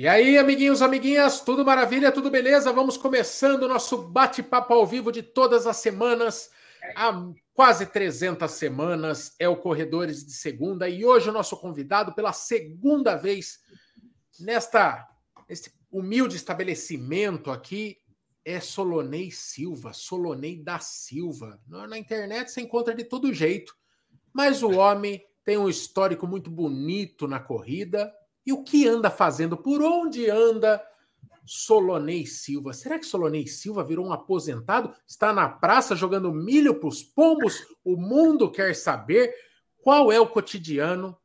E aí, amiguinhos, amiguinhas, tudo maravilha, tudo beleza? Vamos começando o nosso bate-papo ao vivo de todas as semanas. Há quase 300 semanas é o Corredores de Segunda e hoje o nosso convidado pela segunda vez nesta esse humilde estabelecimento aqui é Solonei Silva, Solonei da Silva. Na internet você encontra de todo jeito, mas o homem tem um histórico muito bonito na corrida, e o que anda fazendo? Por onde anda Solonei Silva? Será que Solonei Silva virou um aposentado? Está na praça jogando milho para os pombos? O mundo quer saber qual é o cotidiano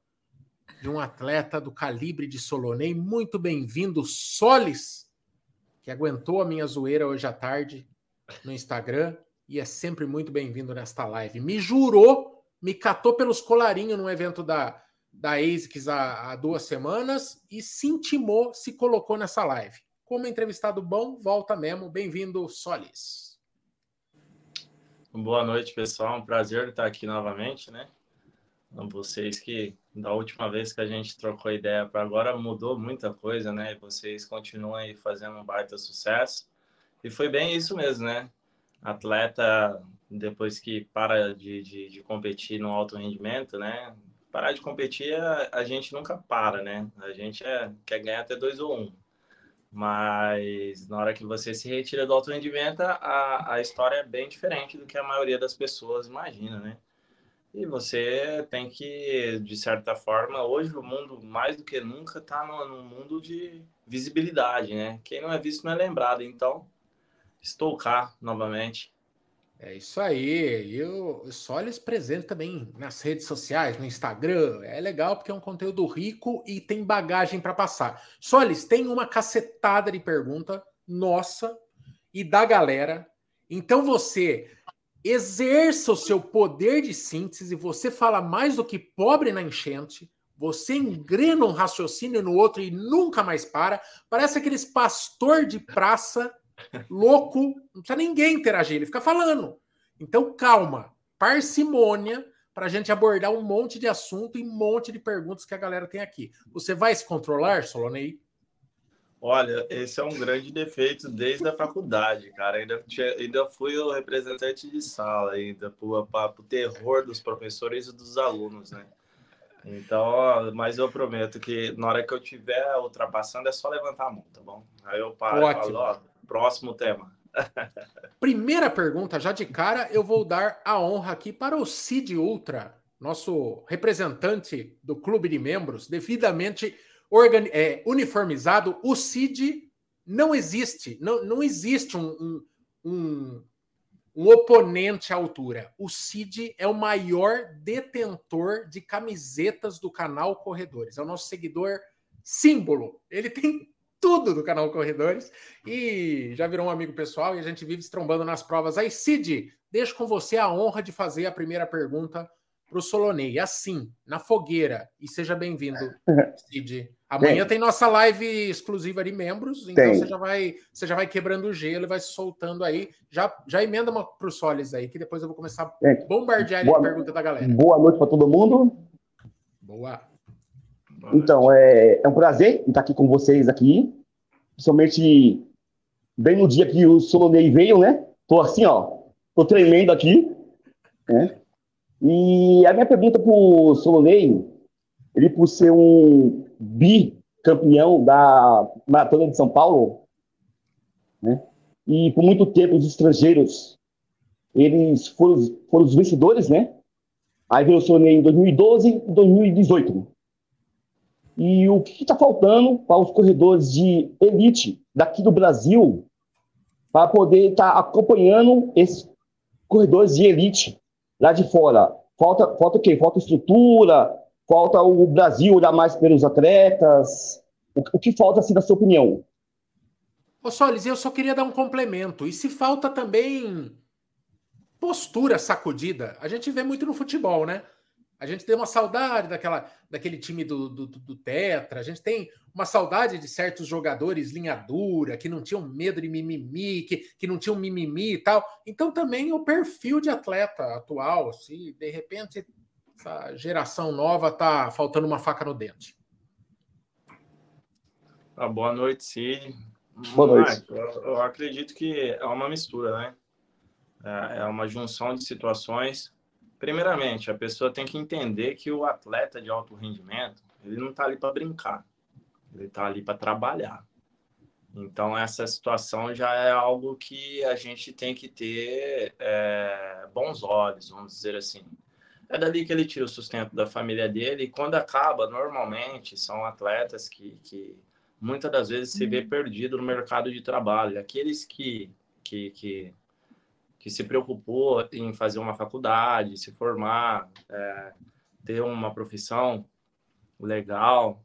de um atleta do calibre de Solonei. Muito bem-vindo, Solis, que aguentou a minha zoeira hoje à tarde no Instagram e é sempre muito bem-vindo nesta live. Me jurou, me catou pelos colarinhos no evento da da ASICS há, há, duas semanas e se intimou, se colocou nessa live. Como entrevistado bom, volta mesmo. Bem-vindo, Solis. Boa noite, pessoal. Um prazer estar aqui novamente, né? Vocês que da última vez que a gente trocou ideia para agora mudou muita coisa, né? E vocês continuam aí fazendo um baita sucesso. E foi bem isso mesmo, né? Atleta, depois que para de, de, de competir no alto rendimento, né? Parar de competir, a, gente nunca para, né? A gente é, quer ganhar até dois ou um. Mas na hora que você se retira do alto rendimento, a, a história é bem diferente do que a maioria das pessoas imagina, né? E você tem que, de certa forma, hoje o mundo, mais do que nunca, está no, no, mundo de visibilidade, né? Quem não é visto não é lembrado. Então, estou cá novamente é isso aí. E o Solis presente também nas redes sociais, no Instagram. É legal porque é um conteúdo rico e tem bagagem para passar. Solis, tem uma cacetada de pergunta nossa e da galera. Então você exerça o seu poder de síntese, você fala mais do que pobre na enchente, você engrena um raciocínio no outro e nunca mais para. Parece aqueles pastor de praça louco, não precisa ninguém interagir, ele fica falando. Então, calma, parcimônia para a gente abordar um monte de assunto e um monte de perguntas que a galera tem aqui. Você vai se controlar, Solonei? Olha, esse é um grande defeito desde a faculdade, cara. Ainda, tinha, ainda fui o representante de sala, ainda para o terror dos professores e dos alunos, né? Então, mas eu prometo que na hora que eu estiver ultrapassando é só levantar a mão, tá bom? Aí eu paro Ótimo. e falo, ó, Próximo tema. Primeira pergunta, já de cara, eu vou dar a honra aqui para o Cid Ultra, nosso representante do clube de membros, devidamente é, uniformizado. O Cid não existe, não, não existe um, um, um, um oponente à altura. O Cid é o maior detentor de camisetas do canal Corredores, é o nosso seguidor símbolo. Ele tem tudo do canal Corredores e já virou um amigo pessoal e a gente vive se trombando nas provas. Aí, Cid, deixo com você a honra de fazer a primeira pergunta para o Solonei, assim, na fogueira. E seja bem-vindo, Cid. Amanhã tem. tem. nossa live exclusiva de membros, então você já, vai, você já vai quebrando o gelo e vai se soltando aí. Já, já emenda uma para o Solis aí, que depois eu vou começar a bombardear a pergunta da galera. Boa noite para todo mundo. Boa. Então, é, é um prazer estar aqui com vocês aqui, principalmente bem no dia que o Solonei veio, né? Tô assim, ó, tô tremendo aqui, né? E a minha pergunta pro Solonei, ele por ser um bicampeão da Maratona de São Paulo, né? E por muito tempo os estrangeiros, eles foram, foram os vencedores, né? Aí veio o Solonei em 2012 e 2018. E o que está faltando para os corredores de elite daqui do Brasil para poder estar tá acompanhando esses corredores de elite lá de fora? Falta, falta o quê? Falta estrutura? Falta o Brasil olhar mais pelos atletas? O, o que falta, assim, na sua opinião? Ô Solis, eu só queria dar um complemento. E se falta também postura sacudida? A gente vê muito no futebol, né? A gente tem uma saudade daquela, daquele time do, do, do, Tetra, a gente tem uma saudade de certos jogadores linha dura, que não tinham medo de mimimi, que, que não tinham mimimi e tal. Então também o perfil de atleta atual, se de repente essa geração nova tá faltando uma faca no dente. Ah, boa noite, Cid. Boa noite. eu, eu, acredito que é uma mistura, né? É, é uma junção de situações. Primeiramente, a pessoa tem que entender que o atleta de alto rendimento, ele não está ali para brincar, ele está ali para trabalhar. Então, essa situação já é algo que a gente tem que ter é, bons olhos, vamos dizer assim. É dali que ele tira o sustento da família dele, e quando acaba, normalmente, são atletas que, que muitas das vezes se vê uhum. perdido no mercado de trabalho. Aqueles que, que, que, que se preocupou em fazer uma faculdade, se formar, é, ter uma profissão legal,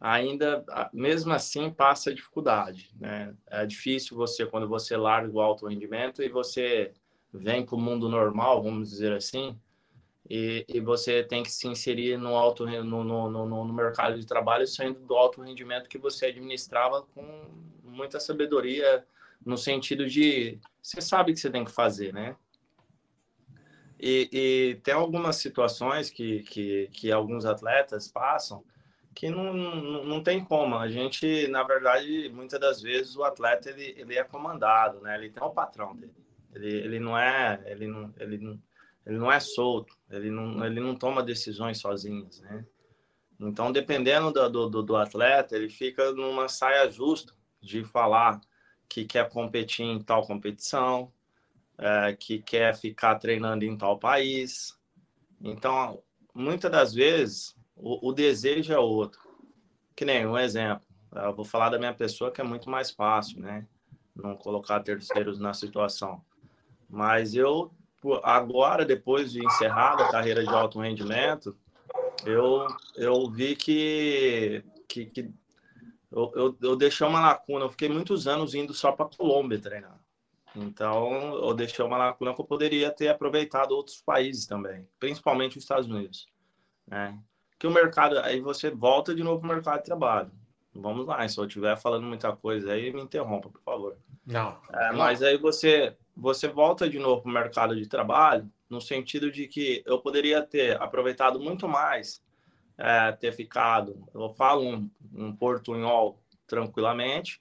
ainda, mesmo assim, passa dificuldade. Né? É difícil você, quando você larga o alto rendimento e você vem para o mundo normal, vamos dizer assim, e, e, você tem que se inserir no, alto, no, no, no, no, mercado de trabalho saindo do alto rendimento que você administrava com muita sabedoria, no sentido de você sabe o que você tem que fazer, né? E, e tem algumas situações que, que, que alguns atletas passam que não, não, não tem como. A gente, na verdade, muitas das vezes o atleta ele, ele é comandado, né? Ele tem o patrão dele. Ele, ele não é, ele não, ele não, ele não é solto, ele não, ele não toma decisões sozinhos, né? Então, dependendo do, do, do atleta, ele fica numa saia justa de falar que quer competir em tal competição, é, que quer ficar treinando em tal país. Então, muitas das vezes, o, o, desejo é outro. Que nem um exemplo, eu vou falar da minha pessoa que é muito mais fácil, né? Não colocar terceiros na situação. Mas eu agora, depois de encerrada a carreira de alto rendimento, eu, eu vi que, que, que eu, eu, eu, deixei uma lacuna. Eu fiquei muitos anos indo só para Colômbia treinar. Então, eu deixei uma lacuna que eu poderia ter aproveitado outros países também, principalmente os Estados Unidos. Né? Que o mercado, aí você volta de novo para o mercado de trabalho. Vamos lá, se eu estiver falando muita coisa aí, me interrompa, por favor. Não. É, mas aí você você volta de novo para o mercado de trabalho, no sentido de que eu poderia ter aproveitado muito mais, é, ter ficado, eu falo um, um portunhol tranquilamente,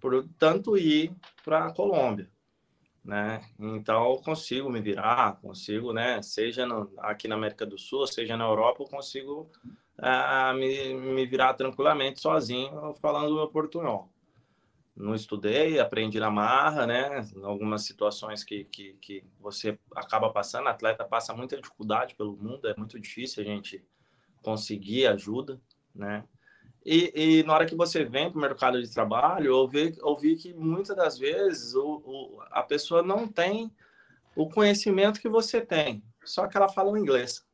por tanto ir para a Colômbia, né? Então eu consigo me virar, consigo, né? Seja no, aqui na América do Sul, seja na Europa, eu consigo é, me, me virar tranquilamente sozinho, falando o meu portunhol não estudei, aprendi na marra, né? Algumas situações que, que, que você acaba passando, atleta passa muita dificuldade pelo mundo, é muito difícil a gente conseguir ajuda, né? E, e na hora que você vem para o mercado de trabalho, eu vi, eu vi que muitas das vezes o, o, a pessoa não tem o conhecimento que você tem, só que ela fala o inglês.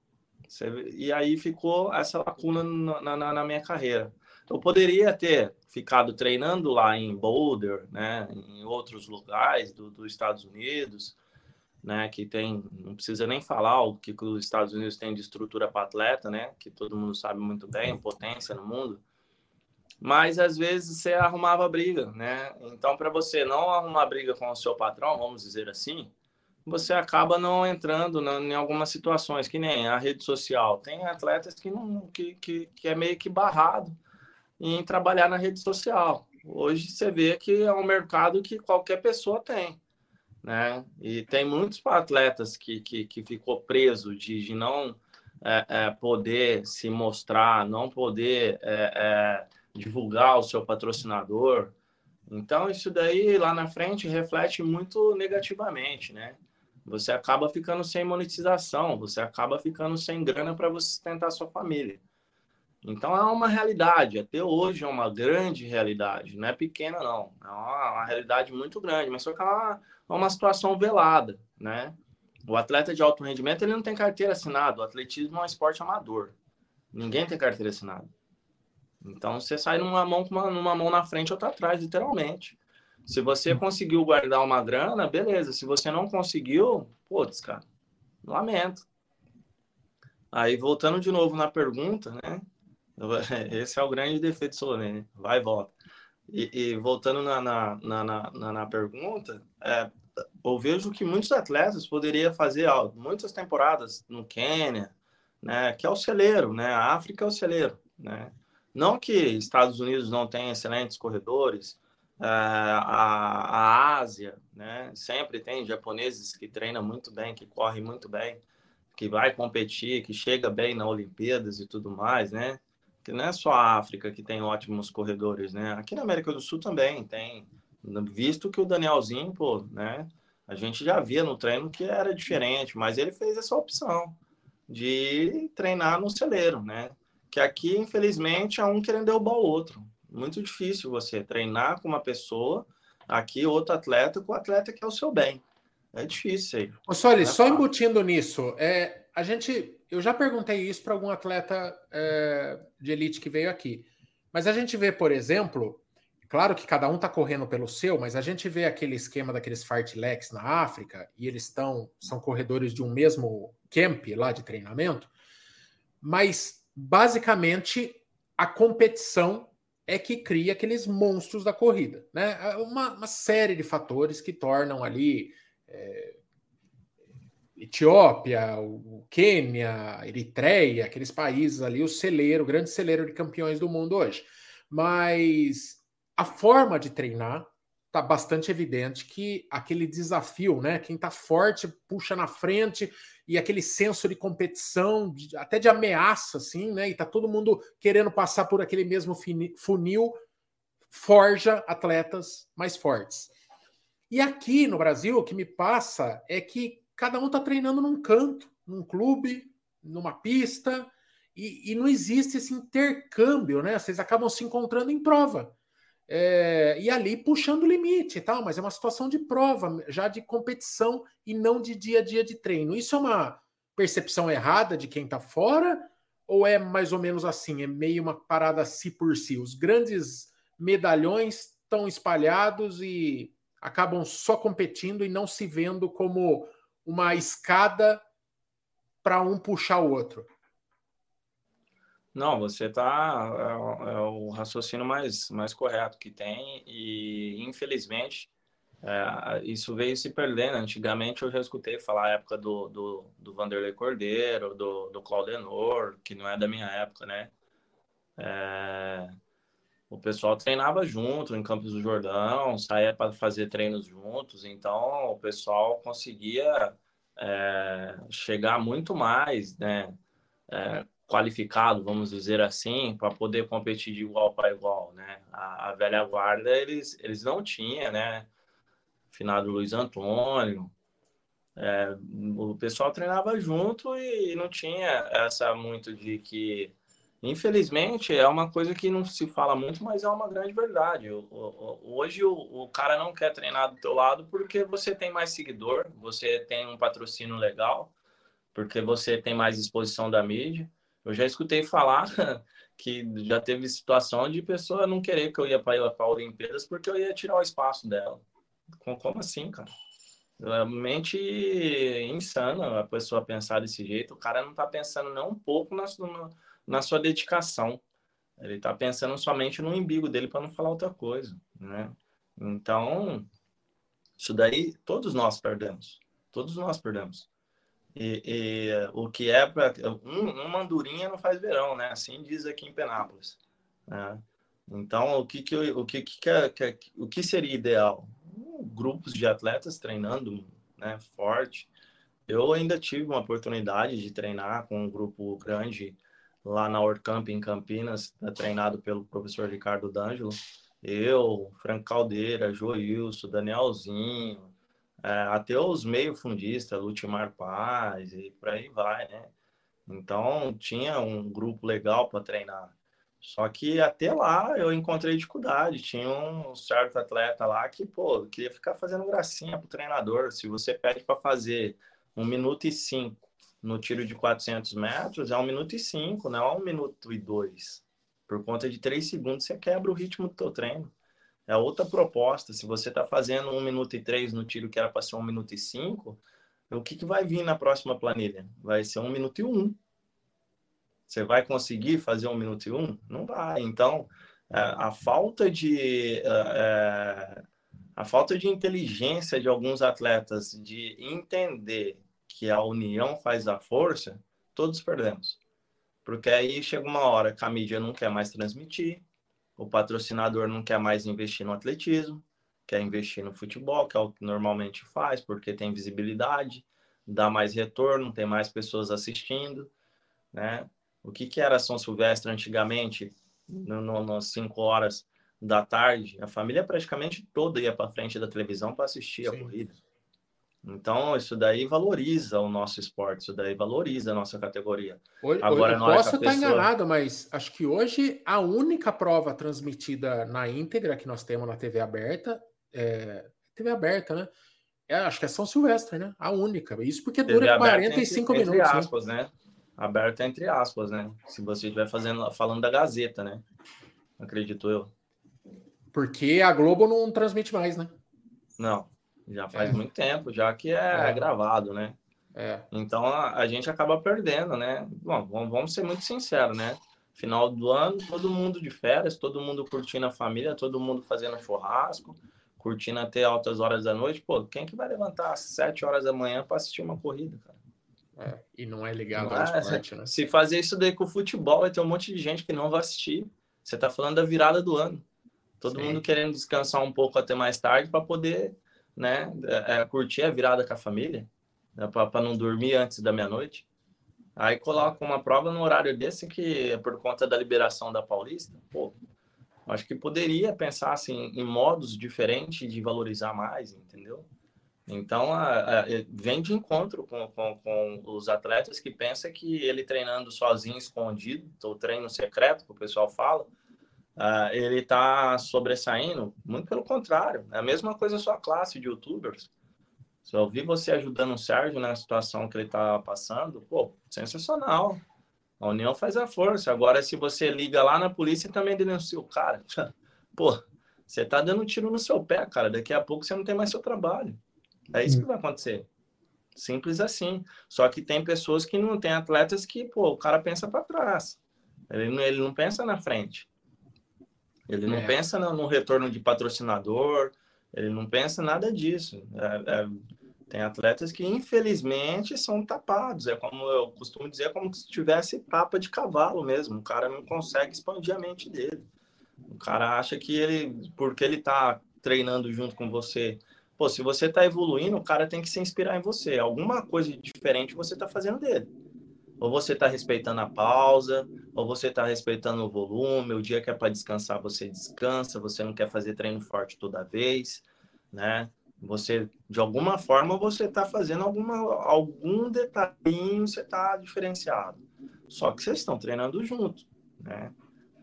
Você, e aí ficou essa lacuna na, na, na minha carreira. Eu poderia ter ficado treinando lá em Boulder, né, em outros lugares dos do Estados Unidos, né, que tem, não precisa nem falar o que, os Estados Unidos têm de estrutura para atleta, né, que todo mundo sabe muito bem, potência no mundo. Mas às vezes você arrumava briga, né? Então, para você não arrumar briga com o seu patrão, vamos dizer assim, você acaba não entrando em algumas situações, que nem a rede social. Tem atletas que, não, que, que, que é meio que barrado em trabalhar na rede social. Hoje você vê que é um mercado que qualquer pessoa tem, né? E tem muitos atletas que, que, que ficou preso de, de não é, é, poder se mostrar, não poder é, é, divulgar o seu patrocinador. Então, isso daí lá na frente reflete muito negativamente, né? Você acaba ficando sem monetização, você acaba ficando sem grana para você sustentar sua família. Então é uma realidade, até hoje é uma grande realidade, não é pequena não, é uma, uma realidade muito grande, mas só que é uma, é uma situação velada, né? O atleta de alto rendimento ele não tem carteira assinada, o atletismo é um esporte amador, ninguém tem carteira assinada. Então você sai numa mão uma, numa mão na frente ou outra atrás, literalmente. Se você conseguiu guardar uma grana, beleza. Se você não conseguiu, putz, cara, lamento. Aí voltando de novo na pergunta, né? Esse é o grande defeito do Solene, vai e volta. E, e voltando na, na, na, na, na pergunta, é, eu vejo que muitos atletas poderiam fazer ó, muitas temporadas no Quênia, né, que é o celeiro, né, a África é o celeiro, né, Não que Estados Unidos não tenha excelentes corredores, é, a, a Ásia, né? Sempre tem japoneses que treinam muito bem, que correm muito bem, que vai competir, que chega bem na Olimpíadas e tudo mais, né? Que não é só a África que tem ótimos corredores, né? Aqui na América do Sul também tem, visto que o Danielzinho, pô, né? A gente já via no treino que era diferente, mas ele fez essa opção de treinar no celeiro, né? Que aqui, infelizmente, é um querendo derrubar o outro. Muito difícil você treinar com uma pessoa, aqui outro atleta, com o atleta que é o seu bem. É difícil aí. Ô, Soli, é só embutindo nisso, é, a gente, eu já perguntei isso para algum atleta é, de elite que veio aqui, mas a gente vê, por exemplo, Claro que cada um está correndo pelo seu, mas a gente vê aquele esquema daqueles fartleks na África e eles estão são corredores de um mesmo camp lá de treinamento, mas basicamente a competição é que cria aqueles monstros da corrida, né? É uma, uma série de fatores que tornam ali é, Etiópia, o Quênia, Eritreia, aqueles países ali, o celeiro, o grande celeiro de campeões do mundo hoje. Mas a forma de treinar está bastante evidente que aquele desafio, né? Quem está forte puxa na frente e aquele senso de competição, de, até de ameaça, assim, né? E tá todo mundo querendo passar por aquele mesmo funil, forja atletas mais fortes. E aqui no Brasil, o que me passa é que cada um está treinando num canto, num clube, numa pista, e, e não existe esse intercâmbio, né? Vocês acabam se encontrando em prova. É, e ali puxando o limite e tal, mas é uma situação de prova, já de competição e não de dia a dia de treino. Isso é uma percepção errada de quem está fora, ou é mais ou menos assim? É meio uma parada si por si. Os grandes medalhões estão espalhados e acabam só competindo e não se vendo como uma escada para um puxar o outro. Não, você tá é, é, o raciocínio mais, mais correto que tem e infelizmente é, isso veio se perdendo. Antigamente eu já escutei falar a época do, do, do Vanderlei Cordeiro, do, do Claudenor, que não é da minha época, né? É, o pessoal treinava junto em Campos do Jordão, saía para fazer treinos juntos, então o pessoal conseguia é, chegar muito mais, né? É, qualificado, vamos dizer assim, para poder competir de igual para igual, né? A, a, velha guarda eles eles não tinham, né? Finado Luiz Antônio, é, o pessoal treinava junto e não tinha essa muito de que, infelizmente, é uma coisa que não se fala muito, mas é uma grande verdade. Hoje o, cara não quer treinar do teu lado porque você tem mais seguidor, você tem um patrocínio legal, porque você tem mais exposição da mídia. Eu já escutei falar que já teve situação de pessoa não querer que eu ia para a Olimpíadas porque eu ia tirar o espaço dela. Como assim, cara? Realmente insana a pessoa pensar desse jeito. O cara não está pensando nem um pouco na sua dedicação. Ele está pensando somente no umbigo dele para não falar outra coisa, né? Então, isso daí todos nós perdemos. Todos nós perdemos. E, e, o que é para um, uma andorinha não faz verão, né? Assim diz aqui em Penápolis. Né? Então, o que que o que que, que, o que seria ideal? Grupos de atletas treinando, né? Forte. Eu ainda tive uma oportunidade de treinar com um grupo grande lá na Orcamp em Campinas, né? treinado pelo professor Ricardo D'Angelo. Eu, Frank Caldeira, Joilson, Danielzinho, é, até os meio fundistas, Lutimar Paz e por aí vai, né? Então tinha um grupo legal para treinar. Só que até lá eu encontrei dificuldade. Tinha um certo atleta lá que, pô, queria ficar fazendo gracinha pro treinador. Se você pede para fazer um minuto e cinco no tiro de 400 metros, é um minuto e cinco, não é um minuto e dois. Por conta de três segundos, você quebra o ritmo do teu treino. É outra proposta. Se você está fazendo um minuto e três no tiro que era para ser um minuto e cinco, o que, que vai vir na próxima planilha? Vai ser um minuto e um. Você vai conseguir fazer um minuto e um? Não vai. Então, é, a falta de é, é, a falta de inteligência de alguns atletas de entender que a união faz a força, todos perdemos. Porque aí chega uma hora que a mídia não quer mais transmitir, o patrocinador não quer mais investir no atletismo, quer investir no futebol, que é o que normalmente faz, porque tem visibilidade, dá mais retorno, tem mais pessoas assistindo, né? O que, que era São Silvestre antigamente, no, no, nas 5 horas da tarde? A família praticamente toda ia para frente da televisão para assistir Sim. a corrida. Então, isso daí valoriza o nosso esporte, isso daí valoriza a nossa categoria. Hoje, Agora, eu posso estar pessoa... enganado, mas acho que hoje a única prova transmitida na íntegra que nós temos na TV aberta, é... TV aberta, né? É, acho que é São Silvestre, né? A única. Isso porque TV dura 45 entre, minutos. Entre aspas, né? né? Aberta entre aspas, né? Se você estiver fazendo, falando da Gazeta, né? Acredito eu. Porque a Globo não transmite mais, né? Não. Já faz é. muito tempo, já que é, é. gravado, né? É. Então a, a, gente acaba perdendo, né? Bom, vamos, vamos ser muito sinceros, né? Final do ano, todo mundo de férias, todo mundo curtindo a família, todo mundo fazendo churrasco, curtindo até altas horas da noite. Pô, quem que vai levantar às 7 horas da manhã para assistir uma corrida, cara? É, e não é ligado ao é, esporte, né? Se fazer isso daí com o futebol, vai ter um monte de gente que não vai assistir. Você tá falando da virada do ano. Todo Sim. mundo querendo descansar um pouco até mais tarde para poder né? É, é, curtir a virada com a família, né? para não dormir antes da meia-noite. Aí coloca uma prova no horário desse que é por conta da liberação da Paulista. Pô, acho que poderia pensar assim, em modos diferentes de valorizar mais, entendeu? Então, a, a, vem de encontro com, com, com, os atletas que pensam que ele treinando sozinho, escondido, o treino secreto, que o pessoal fala, uh, ele está sobressaindo, muito pelo contrário. É a mesma coisa a sua classe de youtubers. Se eu ouvir você ajudando o Sérgio na situação que ele está passando, pô, sensacional. A união faz a força. Agora, se você liga lá na polícia e também denuncia o cara, pô, você está dando um tiro no seu pé, cara. Daqui a pouco você não tem mais seu trabalho. É isso que vai acontecer. Simples assim. Só que tem pessoas que não tem atletas que, pô, o cara pensa para trás. Ele ele não pensa na frente. Ele não é. pensa no, no, retorno de patrocinador, ele não pensa nada disso. É, é, tem atletas que, infelizmente, são tapados. É como eu costumo dizer, é como se tivesse tapa de cavalo mesmo. O cara não consegue expandir a mente dele. O cara acha que ele, porque ele está treinando junto com você, pô, se você está evoluindo, o cara tem que se inspirar em você. Alguma coisa diferente você está fazendo dele. Ou você está respeitando a pausa, ou você está respeitando o volume, o dia que é para descansar, você descansa, você não quer fazer treino forte toda vez, né? Você, de alguma forma, você está fazendo alguma, algum detalhinho, você está diferenciado. Só que vocês estão treinando junto, né?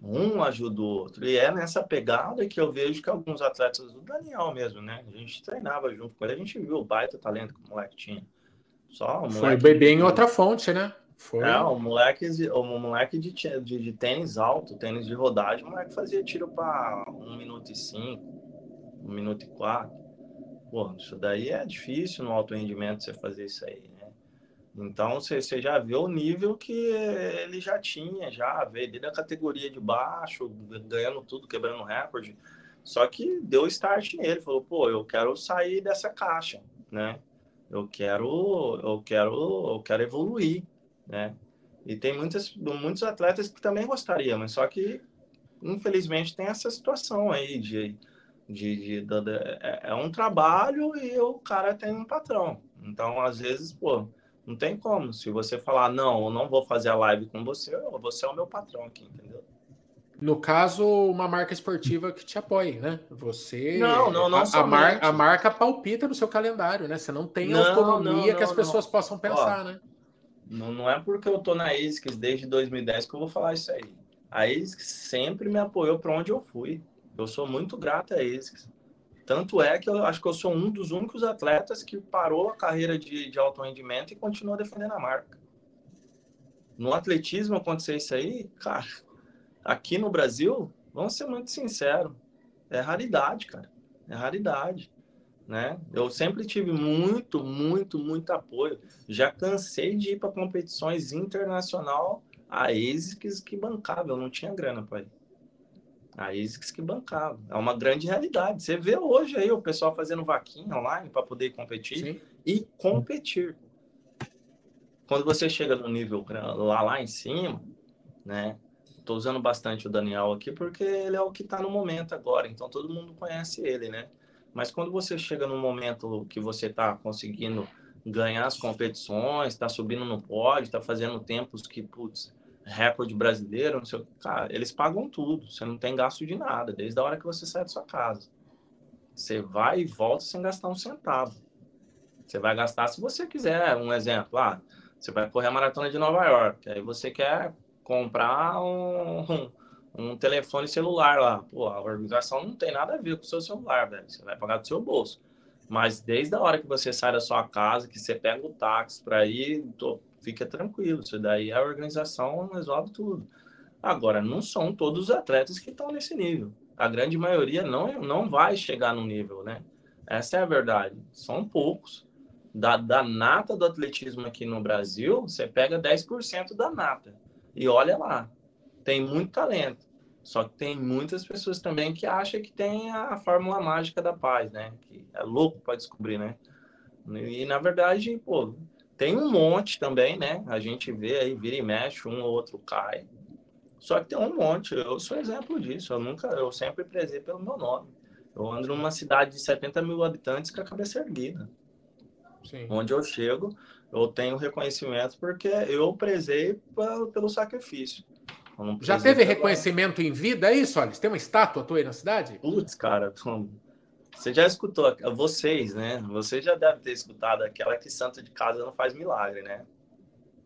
Um ajuda o outro. E é nessa pegada que eu vejo que alguns atletas do Daniel mesmo, né? A gente treinava junto com ele, a gente viu o baita talento que o moleque tinha. Só o moleque Foi beber em outra fonte, né? Foi. É, o moleque, o moleque de, de, de, tênis alto, tênis de rodagem, o moleque fazia tiro para um minuto e cinco, um minuto e quatro. Pô, isso daí é difícil no alto rendimento você fazer isso aí, né? Então você, você já vê o nível que ele já tinha, já veio desde a categoria de baixo, ganhando tudo, quebrando recorde. Só que deu start nele, falou, pô, eu quero sair dessa caixa, né? Eu quero, eu quero, eu quero evoluir né? E tem muitas, muitos atletas que também gostariam, mas só que, infelizmente, tem essa situação aí de, de, de, de, de é, é um trabalho e o cara tem um patrão. Então, às vezes, pô, não tem como. Se você falar, não, eu não vou fazer a live com você, você é o meu patrão aqui, entendeu? No caso, uma marca esportiva que te apoie, né? Você. Não, não, não. A, a, mar, a marca palpita no seu calendário, né? Você não tem não, autonomia não, que as pessoas possam pensar, Ó, né? Não, não é porque eu tô na ASICS desde 2010 que eu vou falar isso aí. A ASICS sempre me apoiou para onde eu fui. Eu sou muito grato à ASICS. Tanto é que eu acho que eu sou um dos únicos atletas que parou a carreira de, de alto rendimento e continua defendendo a marca. No atletismo acontecer isso aí, cara, aqui no Brasil, vamos ser muito sinceros, é raridade, cara. É raridade né? Eu sempre tive muito, muito, muito apoio. Já cansei de ir para competições internacional a ASICS que bancava, eu não tinha grana para ir. A ASICS que bancava. É uma grande realidade. Você vê hoje aí o pessoal fazendo vaquinha online para poder competir Sim. e competir. Quando você chega no nível lá, lá em cima, né? Estou usando bastante o Daniel aqui porque ele é o que está no momento agora, então todo mundo conhece ele, né? Mas quando você chega num momento que você está conseguindo ganhar as competições, está subindo no pódio, está fazendo tempos que, putz, recorde brasileiro, não sei o que, cara, eles pagam tudo, você não tem gasto de nada, desde a hora que você sai da sua casa. Você vai e volta sem gastar um centavo. Você vai gastar se você quiser, um exemplo, ah, você vai correr a maratona de Nova York, aí você quer comprar um, um, telefone celular lá. Pô, a organização não tem nada a ver com o seu celular, velho. Você vai pagar do seu bolso. Mas desde a hora que você sai da sua casa, que você pega o táxi para ir, tô, fica tranquilo. Isso daí a organização resolve tudo. Agora, não são todos os atletas que estão nesse nível. A grande maioria não, não vai chegar no nível, né? Essa é a verdade. São poucos. Da, da nata do atletismo aqui no Brasil, você pega 10% da nata. E olha lá, tem muito talento. Só que tem muitas pessoas também que acham que tem a fórmula mágica da paz, né? Que é louco para descobrir, né? E na verdade, pô, tem um monte também, né? A gente vê aí, vira e mexe, um ou outro cai. Só que tem um monte. Eu sou exemplo disso. Eu nunca, eu sempre prezei pelo meu nome. Eu ando numa cidade de 70 mil habitantes com a cabeça erguida. Sim. Onde eu chego, eu tenho reconhecimento porque eu prezei pelo sacrifício. Já teve reconhecimento em vida, é isso? Olha, tem uma estátua tua aí na cidade? Putz, cara, você já escutou, vocês, né? Você já deve ter escutado aquela que santo de casa não faz milagre, né?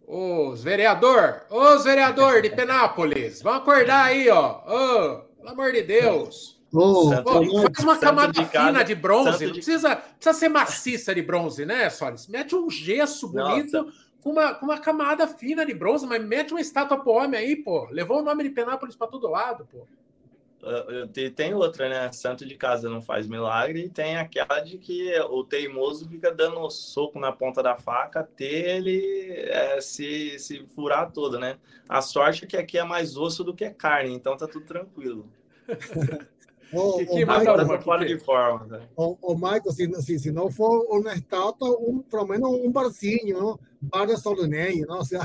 Os vereador, os vereador de Penápolis, vão acordar aí, ó. Oh, pelo amor de Deus. Oh, faz uma camada de fina casa, de bronze, não de... precisa, precisa ser maciça de bronze, né, Solis? Mete um gesso bonito. Nossa com uma, com uma camada fina de bronze, mas mete uma estátua pro homem aí, pô. Levou o nome de Penápolis para todo lado, pô. Tem outra, né? Santo de casa não faz milagre, e tem aquela de que o teimoso fica dando soco na ponta da faca até ele é, se, se furar todo, né? A sorte é que aqui é mais osso do que carne, então tá tudo tranquilo. O, que, que o Michael, de forma. Né? O, o Michael, se, se, se não for uma estátua, um, pelo menos um barzinho, não? bar da Solonei, não? Você...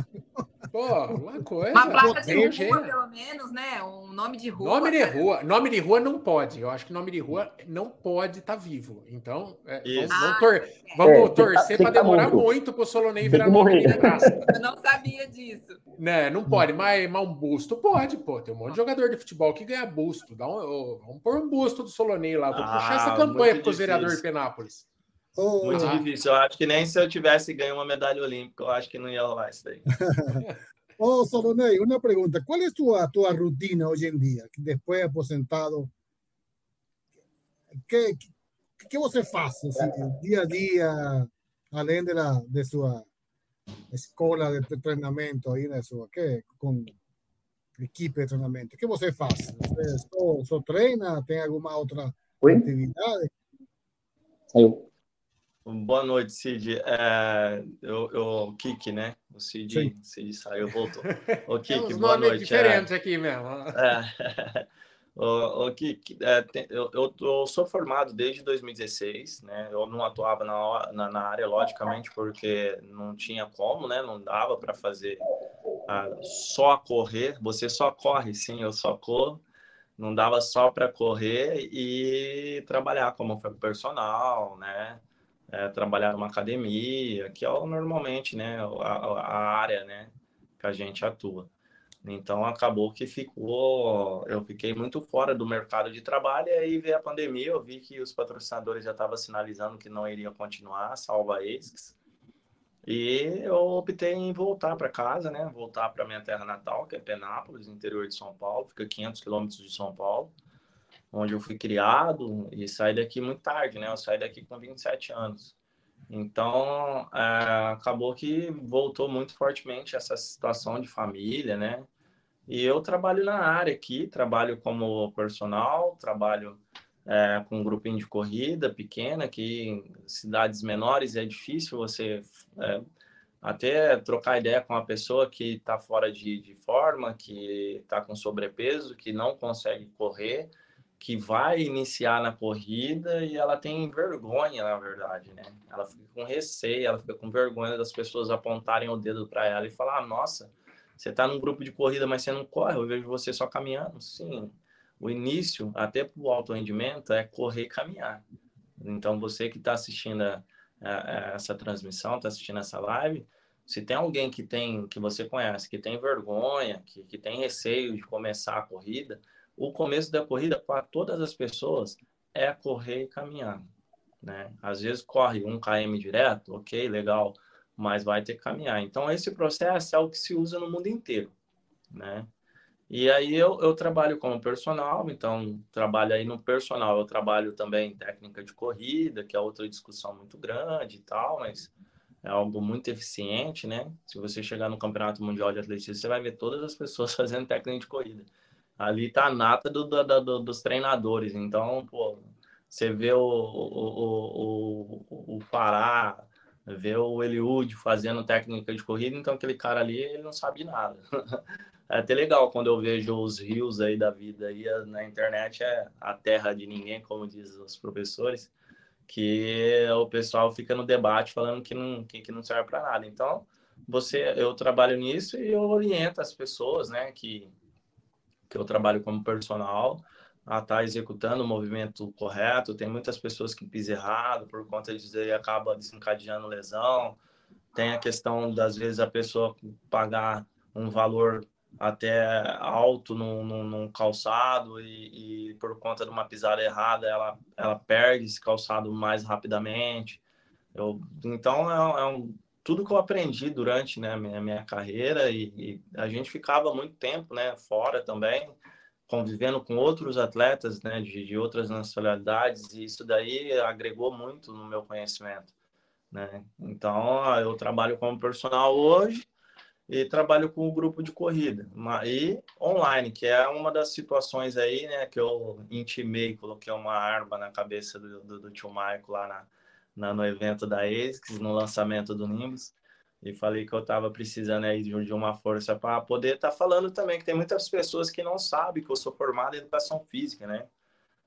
Pô, uma coisa. Uma placa de rua, pelo menos, né? Um nome de rua. Nome de rua. Nome de rua não pode. Eu acho que nome de rua não pode estar tá vivo. Então, é, vamos, ah, tor é. vamos é, torcer para demorar muito, muito para o Solonei virar nome de graça. Eu não sabia disso. Né, não pode, mas, mas um busto pode, pô. Tem um monte de jogador de futebol que ganha busto. Dá um, oh, vamos pôr um busto do Solonei lá. Vou ah, puxar essa campanha para os vereadores de Penápolis. Oh, Muito ah. difícil. Eu acho que nem se eu tivesse ganho uma medalha olímpica, eu acho que não ia rolar isso daí. oh, Solonei, uma pergunta. Qual é a tua, tua rotina hoje em dia, depois de aposentado? que, que, que você faz assim, dia a dia, além de, la, de sua escola de treinamento aí, né, sua, que, com equipe de treinamento? O que você faz? Você só, só treina? Tem alguma outra Oi? atividade? Saiu. Boa noite, Cid. É, eu, eu, Kik, né? O Cid, Sim. Cid saiu, voltou. O Kik, boa noite. diferentes é, aqui mesmo. É, Kik, é, eu, eu, eu, sou formado desde 2016, né? Eu não atuava na, na, na, área, logicamente, porque não tinha como, né? Não dava para fazer uh, só correr. Você só corre, sim, eu só corro não dava só para correr e trabalhar como personal, né? é, trabalhar numa academia, que é normalmente né, a, a, área né, que a gente atua. Então acabou que ficou, eu fiquei muito fora do mercado de trabalho e aí veio a pandemia, eu vi que os patrocinadores já estavam sinalizando que não iriam continuar, salva esses. E eu optei em voltar para casa, né? Voltar para minha terra natal, que é Penápolis, interior de São Paulo, fica 500 quilômetros de São Paulo onde eu fui criado e saí daqui muito tarde, né? Eu saí daqui com 27 anos. Então, é, acabou que voltou muito fortemente essa situação de família, né? E eu trabalho na área aqui, trabalho como personal, trabalho é, com um grupinho de corrida pequena, que em cidades menores é difícil você é, até trocar ideia com uma pessoa que está fora de, de forma, que está com sobrepeso, que não consegue correr, que vai iniciar na corrida e ela tem vergonha, na verdade, né? Ela fica com receio, ela fica com vergonha das pessoas apontarem o dedo para ela e falar: ah, nossa, Você está num grupo de corrida, mas você não corre, eu vejo você só caminhando. Sim, o início, até para o alto rendimento, é correr e caminhar. Então, você que está assistindo a, a, a essa transmissão, está assistindo essa live, se tem alguém que tem, que você conhece, que tem vergonha, que, que tem receio de começar a corrida, o começo da corrida para todas as pessoas é correr e caminhar, né? Às vezes corre um km direto, ok, legal, mas vai ter que caminhar. Então esse processo é o que se usa no mundo inteiro, né? E aí eu, eu trabalho como personal, então trabalho aí no personal, eu trabalho também técnica de corrida, que é outra discussão muito grande e tal, mas é algo muito eficiente, né? Se você chegar no Campeonato Mundial de Atletismo, você vai ver todas as pessoas fazendo técnica de corrida. Ali tá a nata do, do, do, dos treinadores. Então, pô, você vê o, o, o, o Fará, vê o Eliud fazendo técnica de corrida, então aquele cara ali, ele não sabe nada. É até legal quando eu vejo os rios aí da vida aí na internet, é a terra de ninguém, como diz os professores que o pessoal fica no debate falando que não, que, que não serve para nada. Então, você, eu trabalho nisso e eu oriento as pessoas, né, que, que eu trabalho como personal, a estar tá executando o movimento correto. Tem muitas pessoas que pisam errado por conta disso aí acaba desencadeando lesão. Tem a questão das vezes a pessoa pagar um valor até alto num, num, num calçado e, e, por conta de uma pisada errada ela, ela perde esse calçado mais rapidamente. Eu, então é, é um, tudo que eu aprendi durante né, minha, minha carreira e, e, a gente ficava muito tempo né, fora também, convivendo com outros atletas né, de, de outras nacionalidades e isso daí agregou muito no meu conhecimento. Né? Então eu trabalho como personal hoje e trabalho com o grupo de corrida e online, que é uma das situações aí, né, que eu intimei, coloquei uma arma na cabeça do, do, do tio Michael lá na, na, no evento da ASICS, no lançamento do Nimbus, e falei que eu estava precisando aí de, de uma força para poder estar tá falando também, que tem muitas pessoas que não sabem que eu sou formado em educação física, né?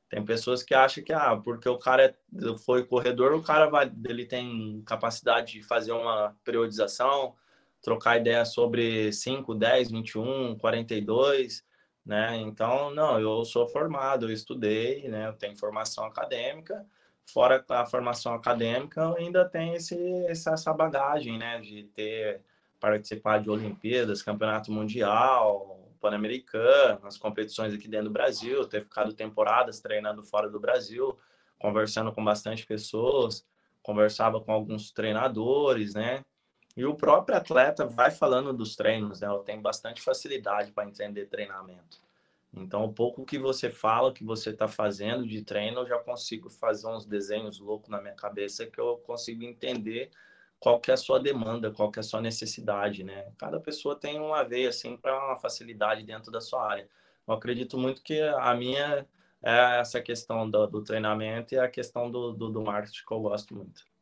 Tem pessoas que acham que, ah, porque o cara é, foi corredor, o cara vai, ele tem capacidade de fazer uma periodização, trocar ideia sobre 5, 10, 21, 42, né? Então, não, eu sou formado, eu estudei, né? Eu tenho formação acadêmica. Fora a formação acadêmica, ainda tenho esse, essa bagagem, né? De ter participado de Olimpíadas, Campeonato Mundial, Pan-Americano, as competições aqui dentro do Brasil, ter ficado temporadas treinando fora do Brasil, conversando com bastante pessoas, conversava com alguns treinadores, né? E o próprio atleta vai falando dos treinos, né? Eu tenho bastante facilidade para entender treinamento. Então, o pouco que você fala, que você está fazendo de treino, eu já consigo fazer uns desenhos loucos na minha cabeça que eu consigo entender qual que é a sua demanda, qual que é a sua necessidade, né? Cada pessoa tem uma veia, assim, para uma facilidade dentro da sua área. Eu acredito muito que a minha é essa questão do, do treinamento e a questão do, do, do marketing que eu gosto muito.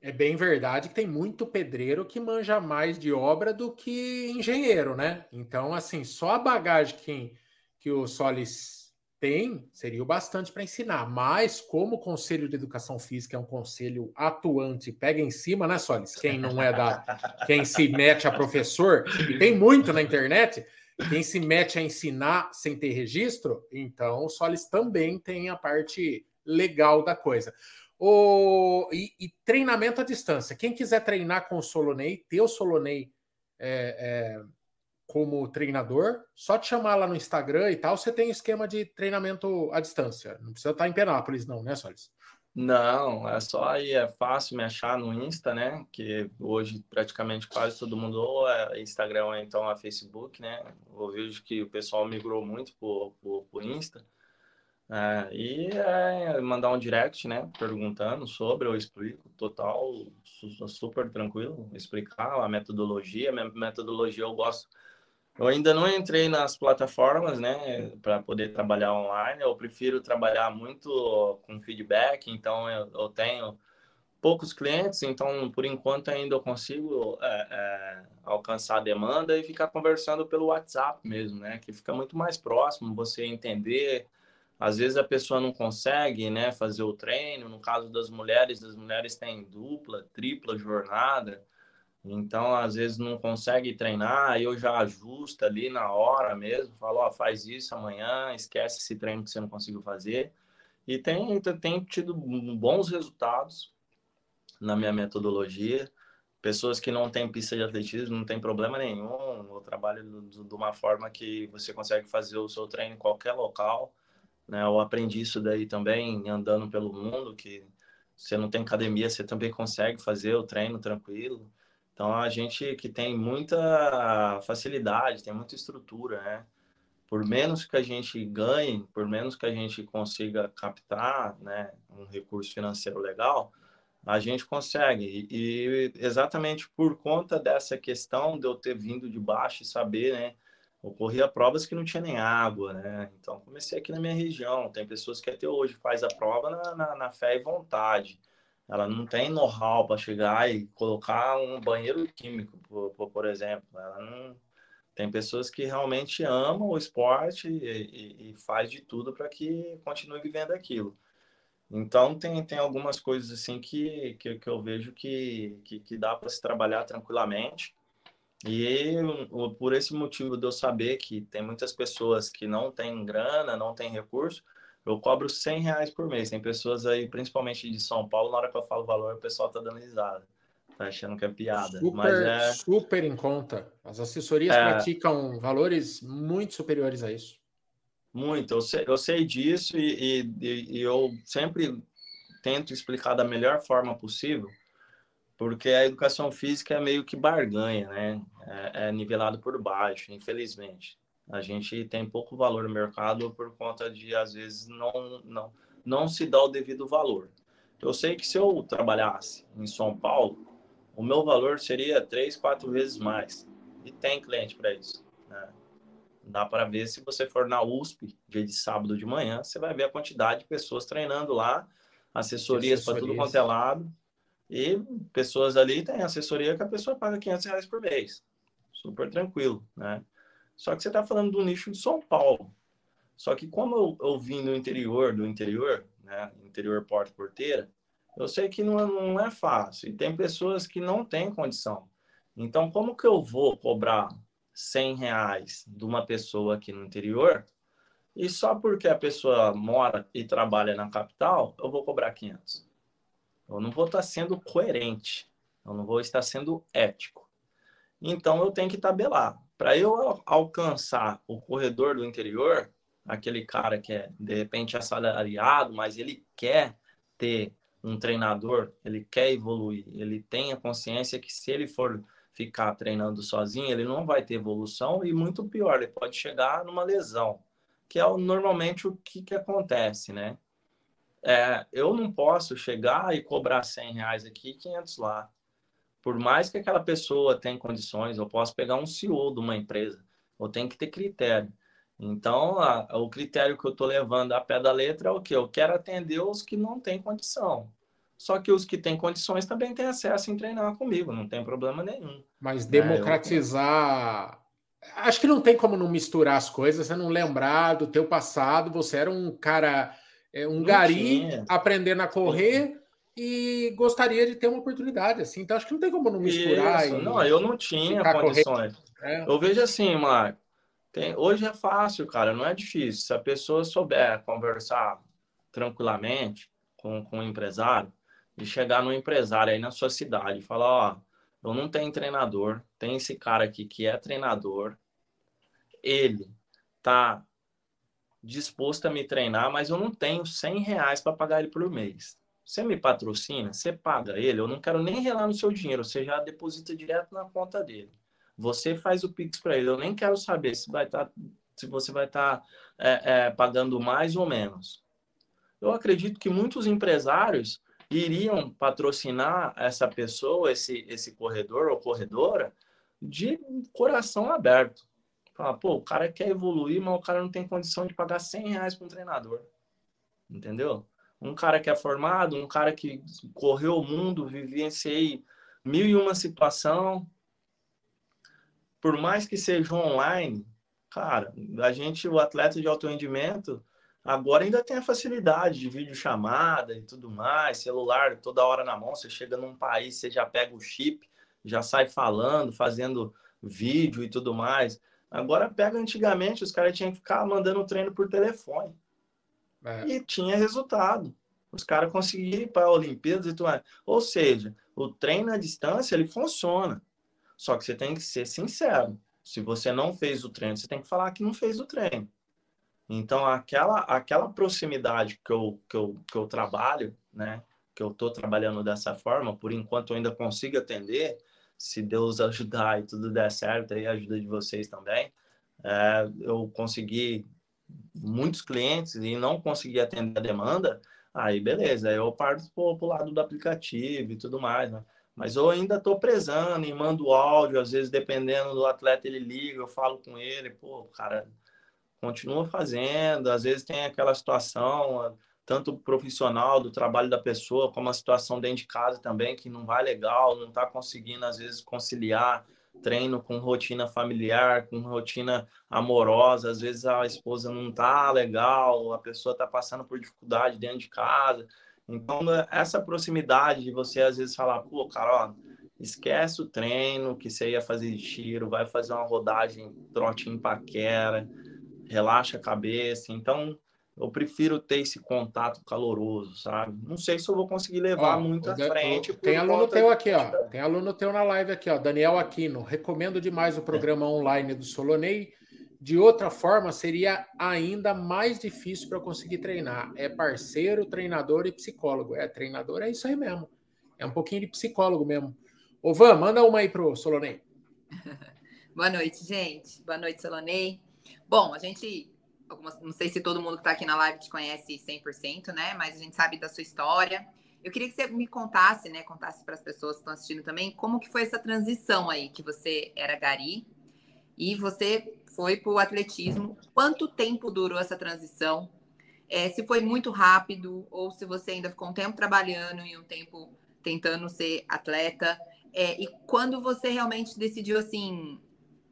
É bem verdade que tem muito pedreiro que manja mais de obra do que engenheiro, né? Então, assim, só a bagagem que, que o Solis tem seria o bastante para ensinar. Mas, como o Conselho de Educação Física é um conselho atuante, pega em cima, né, Solis? Quem não é da. Quem se mete a professor, e tem muito na internet, quem se mete a ensinar sem ter registro, então o Solis também tem a parte legal da coisa. O, e, e, treinamento à distância. Quem quiser treinar com o Solonei, ter o Solonei é, é, como treinador, só te chamar lá no Instagram e tal, você tem esquema de treinamento à distância. Não precisa estar em Penápolis, não, né, Solis? Não, é só aí, é fácil me achar no Insta, né? Que hoje praticamente quase todo mundo ou é Instagram ou então é Facebook, né? Eu vejo que o pessoal migrou muito pro, pro, pro Insta. É, e é, mandar um direct, né? Perguntando sobre, eu explico, total, super tranquilo, explicar a metodologia. Minha metodologia eu gosto. Eu ainda não entrei nas plataformas, né, para poder trabalhar online. Eu prefiro trabalhar muito com feedback, então eu, eu tenho poucos clientes, então por enquanto ainda eu consigo é, é, alcançar a demanda e ficar conversando pelo WhatsApp mesmo, né, que fica muito mais próximo, você entender às vezes a pessoa não consegue, né, fazer o treino. No caso das mulheres, as mulheres têm dupla, tripla jornada. Então, às vezes não consegue treinar, eu já ajusto ali na hora mesmo, falo, ó, faz isso amanhã, esquece esse treino que você não conseguiu fazer. E tem, tem tido bons resultados na minha metodologia. Pessoas que não têm pista de atletismo, não tem problema nenhum. Eu trabalho de uma forma que você consegue fazer o seu treino em qualquer local. Né? Eu aprendi isso daí também andando pelo mundo, que você não tem academia, você também consegue fazer o treino tranquilo. Então, a gente que tem muita facilidade, tem muita estrutura, né? por menos que a gente ganhe, por menos que a gente consiga captar né, um recurso financeiro legal, a gente consegue. E, exatamente por conta dessa questão de eu ter vindo de baixo e saber, né? Ocorria provas que não tinha nem água, né? Então, comecei aqui na minha região. Tem pessoas que até hoje faz a prova na, na, na fé e vontade. Ela não tem know-how para chegar e colocar um banheiro químico, por, por, exemplo. Ela não tem pessoas que realmente amam o esporte e, e, e faz de tudo para que continue vivendo aquilo. Então tem, tem algumas coisas assim que, que, que eu vejo que, que, que dá para se trabalhar tranquilamente. E por esse motivo de eu saber que tem muitas pessoas que não têm grana, não têm recurso, eu cobro 100 reais por mês. Tem pessoas aí, principalmente de São Paulo, na hora que eu falo o valor, o pessoal tá dando risada tá achando que é piada. Super, mas é... super em conta. As assessorias é... praticam valores muito superiores a isso. Muito, eu sei, eu sei disso e, e, e, eu sempre tento explicar da melhor forma possível, porque a educação física é meio que barganha, né? É, é nivelado por baixo, infelizmente. A gente tem pouco valor no mercado por conta de, às vezes, não, não, não se dá o devido valor. Eu sei que se eu trabalhasse em São Paulo, o meu valor seria três, quatro vezes mais. E tem cliente para isso. Né? Dá para ver se você for na USP, dia de sábado de manhã, você vai ver a quantidade de pessoas treinando lá, assessorias, para tudo quanto é lado. E pessoas ali têm assessoria que a pessoa paga 500 reais por mês. Super tranquilo, né? Só que você está falando do nicho de São Paulo. Só que como eu, eu vim do interior, do interior, né? Interior Porta Porteira, eu sei que não, é, não é fácil. E tem pessoas que não têm condição. Então, como que eu vou cobrar 100 reais de uma pessoa aqui no interior e só porque a pessoa mora e trabalha na capital, eu vou cobrar 500? Eu não vou estar sendo coerente. Eu não vou estar sendo ético. Então, eu tenho que tabelar. Para eu alcançar o corredor do interior, aquele cara que é, de repente, assalariado, mas ele quer ter um treinador, ele quer evoluir, ele tem a consciência que se ele for ficar treinando sozinho, ele não vai ter evolução e muito pior, ele pode chegar numa lesão, que é normalmente o que, que acontece, né? É, eu não posso chegar e cobrar 100 reais aqui e 500 lá. Por mais que aquela pessoa tenha condições, eu posso pegar um CEO de uma empresa, eu tenho que ter critério. Então, a, o critério que eu estou levando a pé da letra é o que? Eu quero atender os que não têm condição. Só que os que têm condições também têm acesso em treinar comigo, não tem problema nenhum. Mas democratizar. É, eu... Acho que não tem como não misturar as coisas, você não lembrar do teu passado, você era um cara, é, um não gari tinha. aprendendo a correr. E gostaria de ter uma oportunidade assim. Então acho que não tem como não misturar. Isso. não, eu não tinha condições. É. Eu vejo assim, Marco. Tem, hoje é fácil, cara, não é difícil. Se a pessoa souber conversar tranquilamente com, com o empresário e chegar no empresário aí na sua cidade e falar, ó, eu não tenho treinador, tem esse cara aqui que é treinador, ele tá disposto a me treinar, mas eu não tenho 100 reais para pagar ele por mês. Você me patrocina, você paga ele, eu não quero nem relar no seu dinheiro, você já deposita direto na conta dele. Você faz o Pix para ele. Eu nem quero saber se vai tá, se você vai estar tá, é, é, pagando mais ou menos. Eu acredito que muitos empresários iriam patrocinar essa pessoa, esse, esse corredor ou corredora, de coração aberto. Falar, pô, o cara quer evoluir, mas o cara não tem condição de pagar 100 reais para um treinador. Entendeu? Um cara que é formado, um cara que correu o mundo, vivenciei mil e uma situação, por mais que seja online, cara, a gente, o atleta de alto rendimento, agora ainda tem a facilidade de videochamada e tudo mais, celular toda hora na mão, você chega num país, você já pega o chip, já sai falando, fazendo vídeo e tudo mais. Agora pega antigamente, os caras tinham que ficar mandando treino por telefone. É. E tinha resultado. Os caras conseguiram ir para a Olimpíadas e tudo mais. Ou seja, o treino à distância ele funciona. Só que você tem que ser sincero. Se você não fez o treino, você tem que falar que não fez o treino. Então, aquela, aquela proximidade que eu, que, eu, que eu trabalho, né? Que eu estou trabalhando dessa forma, por enquanto eu ainda consigo atender, se Deus ajudar e tudo der certo, aí ajuda de vocês também, é, eu consegui muitos clientes e não consegui atender a demanda, aí beleza, eu parto para o lado do aplicativo e tudo mais, né? Mas eu ainda estou prezando e mando áudio, às vezes dependendo do atleta ele liga, eu falo com ele, pô, cara, continua fazendo, às vezes tem aquela situação, tanto profissional do trabalho da pessoa, como a situação dentro de casa também, que não vai legal, não está conseguindo, às vezes, conciliar treino com rotina familiar, com rotina amorosa, às vezes a esposa não tá legal, a pessoa está passando por dificuldade dentro de casa. Então, essa proximidade de você às vezes falar, pô, cara, ó, esquece o treino que você ia fazer de tiro, vai fazer uma rodagem trotinho paquera, relaxa a cabeça. Então, eu prefiro ter esse contato caloroso, sabe? Não sei se eu vou conseguir levar ó, muito à frente. Tem aluno teu aqui, ó. Tem aluno teu na live aqui, ó. Daniel Aquino. Recomendo demais o programa é. online do Solonei. De outra forma, seria ainda mais difícil para eu conseguir treinar. É parceiro, treinador e psicólogo. É, treinador é isso aí mesmo. É um pouquinho de psicólogo mesmo. Ô, Van, manda uma aí pro Solonei. Boa noite, gente. Boa noite, Solonei. Bom, a gente algumas, não sei se todo mundo que está aqui na live te conhece 100%, né? Mas a gente sabe da sua história. Eu queria que você me contasse, né? Contasse para as pessoas que estão assistindo também, como que foi essa transição aí, que você era gari e você foi para o atletismo. Quanto tempo durou essa transição? É, se foi muito rápido ou se você ainda ficou um tempo trabalhando e um tempo tentando ser atleta. É, e quando você realmente decidiu assim,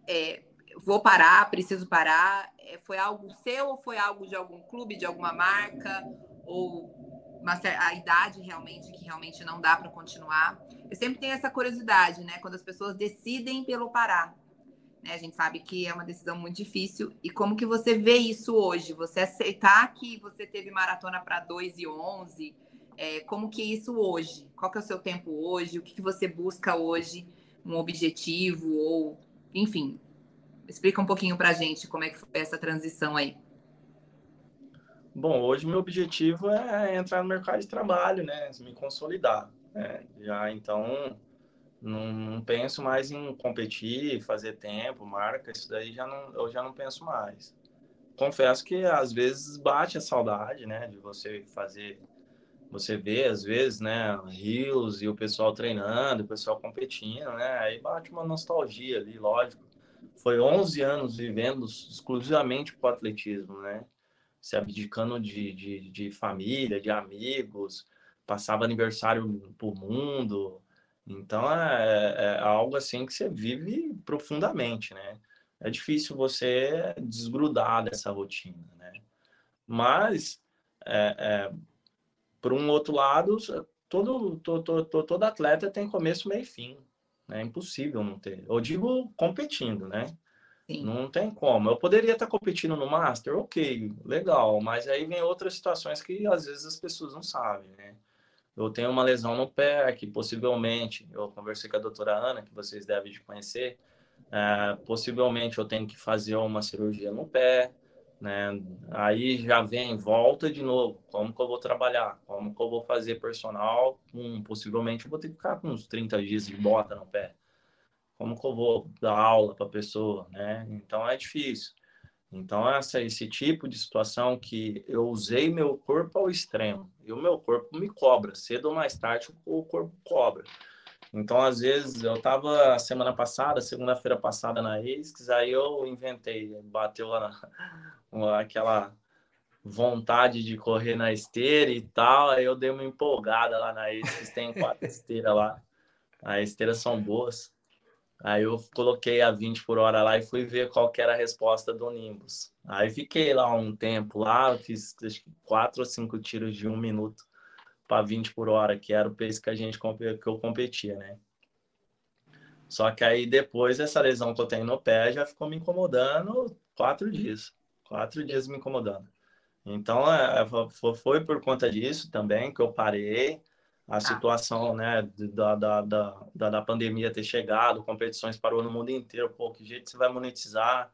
é, vou parar, preciso parar, é, foi algo seu ou foi algo de algum clube, de alguma marca ou uma, a idade realmente que realmente não dá para continuar? Eu sempre tenho essa curiosidade, né? Quando as pessoas decidem pelo parar, né? A gente sabe que é uma decisão muito difícil. E como que você vê isso hoje? Você aceitar que você teve maratona para 2 e 11? É, como que é isso hoje? Qual que é o seu tempo hoje? O que, que você busca hoje? Um objetivo ou, enfim, Explica um pouquinho para a gente como é que foi essa transição aí. Bom, hoje meu objetivo é entrar no mercado de trabalho, né? Me consolidar. Né? Já então não, não, penso mais em competir, fazer tempo, marca, isso daí já não, eu já não penso mais. Confesso que às vezes bate a saudade, né? De você fazer, você vê às vezes, né? Rios e o pessoal treinando, o pessoal competindo, né? Aí bate uma nostalgia ali, lógico foi 11 anos vivendo exclusivamente para o atletismo, né? Se abdicando de, de, de, família, de amigos, passava aniversário para o mundo. Então é, é, é, algo assim que você vive profundamente, né? É difícil você desgrudar dessa rotina, né? Mas, é, é, por um outro lado, todo, todo, todo, todo atleta tem começo, meio e fim. É impossível não ter. Eu digo competindo, né? Sim. Não tem como. Eu poderia estar competindo no Master, ok, legal, mas aí vem outras situações que às vezes as pessoas não sabem, né? Eu tenho uma lesão no pé que possivelmente, eu conversei com a doutora Ana, que vocês devem de conhecer, é, possivelmente eu tenho que fazer uma cirurgia no pé, né? Aí já vem volta de novo, como que eu vou trabalhar? Como que eu vou fazer personal? Hum, possivelmente eu vou ter que ficar com uns 30 dias de bota no pé. Como que eu vou dar aula para a pessoa, né? Então é difícil. Então essa esse tipo de situação que eu usei meu corpo ao extremo e o meu corpo me cobra, cedo ou mais tarde o corpo cobra. Então, às vezes, eu estava semana passada, segunda-feira passada na ASICS, aí eu inventei, bateu lá na, aquela vontade de correr na esteira e tal, aí eu dei uma empolgada lá na ASICS, tem quatro esteiras lá, as esteiras são boas. Aí eu coloquei a 20 por hora lá e fui ver qual que era a resposta do Nimbus. Aí fiquei lá um tempo lá, fiz acho que quatro ou cinco tiros de um minuto para 20 por hora, que era o pace que a gente que eu competia, né? Só que aí depois essa lesão que eu tenho no pé já ficou me incomodando quatro dias. Quatro dias me incomodando. Então, é, é foi por conta disso também que eu parei. A ah. situação né, da, da, da, da, pandemia ter chegado, competições parou no mundo inteiro. Pô, que jeito você vai monetizar?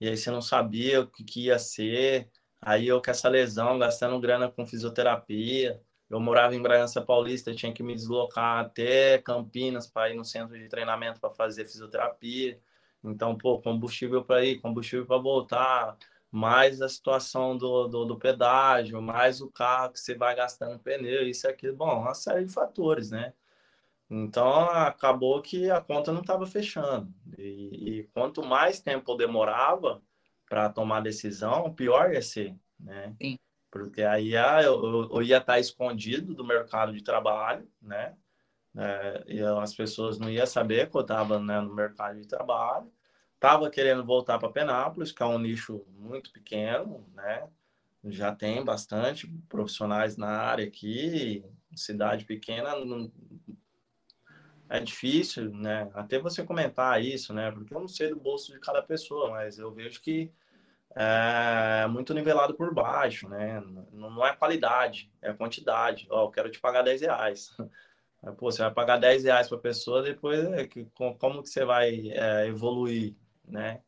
E aí você não sabia o que, que ia ser. Aí eu com essa lesão, gastando grana com fisioterapia. Eu morava em Bragança Paulista, tinha que me deslocar até Campinas para ir no centro de treinamento para fazer fisioterapia. Então, pô, combustível para ir, combustível para voltar, mais a situação do, do, do, pedágio, mais o carro que você vai gastando pneu, isso aqui, bom, uma série de fatores, né? Então, acabou que a conta não estava fechando. E, e, quanto mais tempo demorava para tomar decisão, pior ia ser, né? Sim. Porque aí ah, eu, eu ia estar escondido do mercado de trabalho, né? É, e as pessoas não iam saber que eu estava né, no mercado de trabalho. Estava querendo voltar para Penápolis, que é um nicho muito pequeno, né? Já tem bastante profissionais na área aqui, cidade pequena, não... é difícil, né? Até você comentar isso, né? Porque eu não sei do bolso de cada pessoa, mas eu vejo que é muito nivelado por baixo, né? Não é qualidade, é quantidade. Ó, eu quero te pagar 10 reais. Pô, você vai pagar 10 reais para a pessoa, depois é como que você vai é, evoluir, né?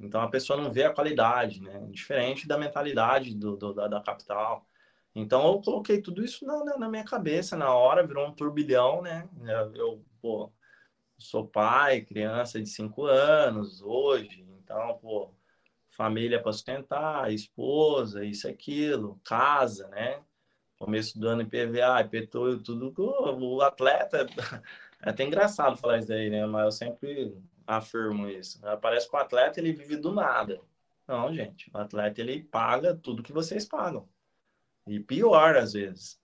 Então a pessoa não vê a qualidade, né? Diferente da mentalidade do, do da, da, capital. Então eu coloquei tudo isso na, na, minha cabeça na hora, virou um turbilhão, né? Eu, pô, sou pai, criança de 5 anos hoje, então, pô, família para sustentar, esposa, isso, aquilo, casa, né? Começo do ano IPVA, IPTU, tudo. O atleta. É até engraçado falar isso aí, né? Mas eu sempre afirmo isso. Parece que o atleta ele vive do nada. Não, gente. O atleta ele paga tudo que vocês pagam. E pior, às vezes.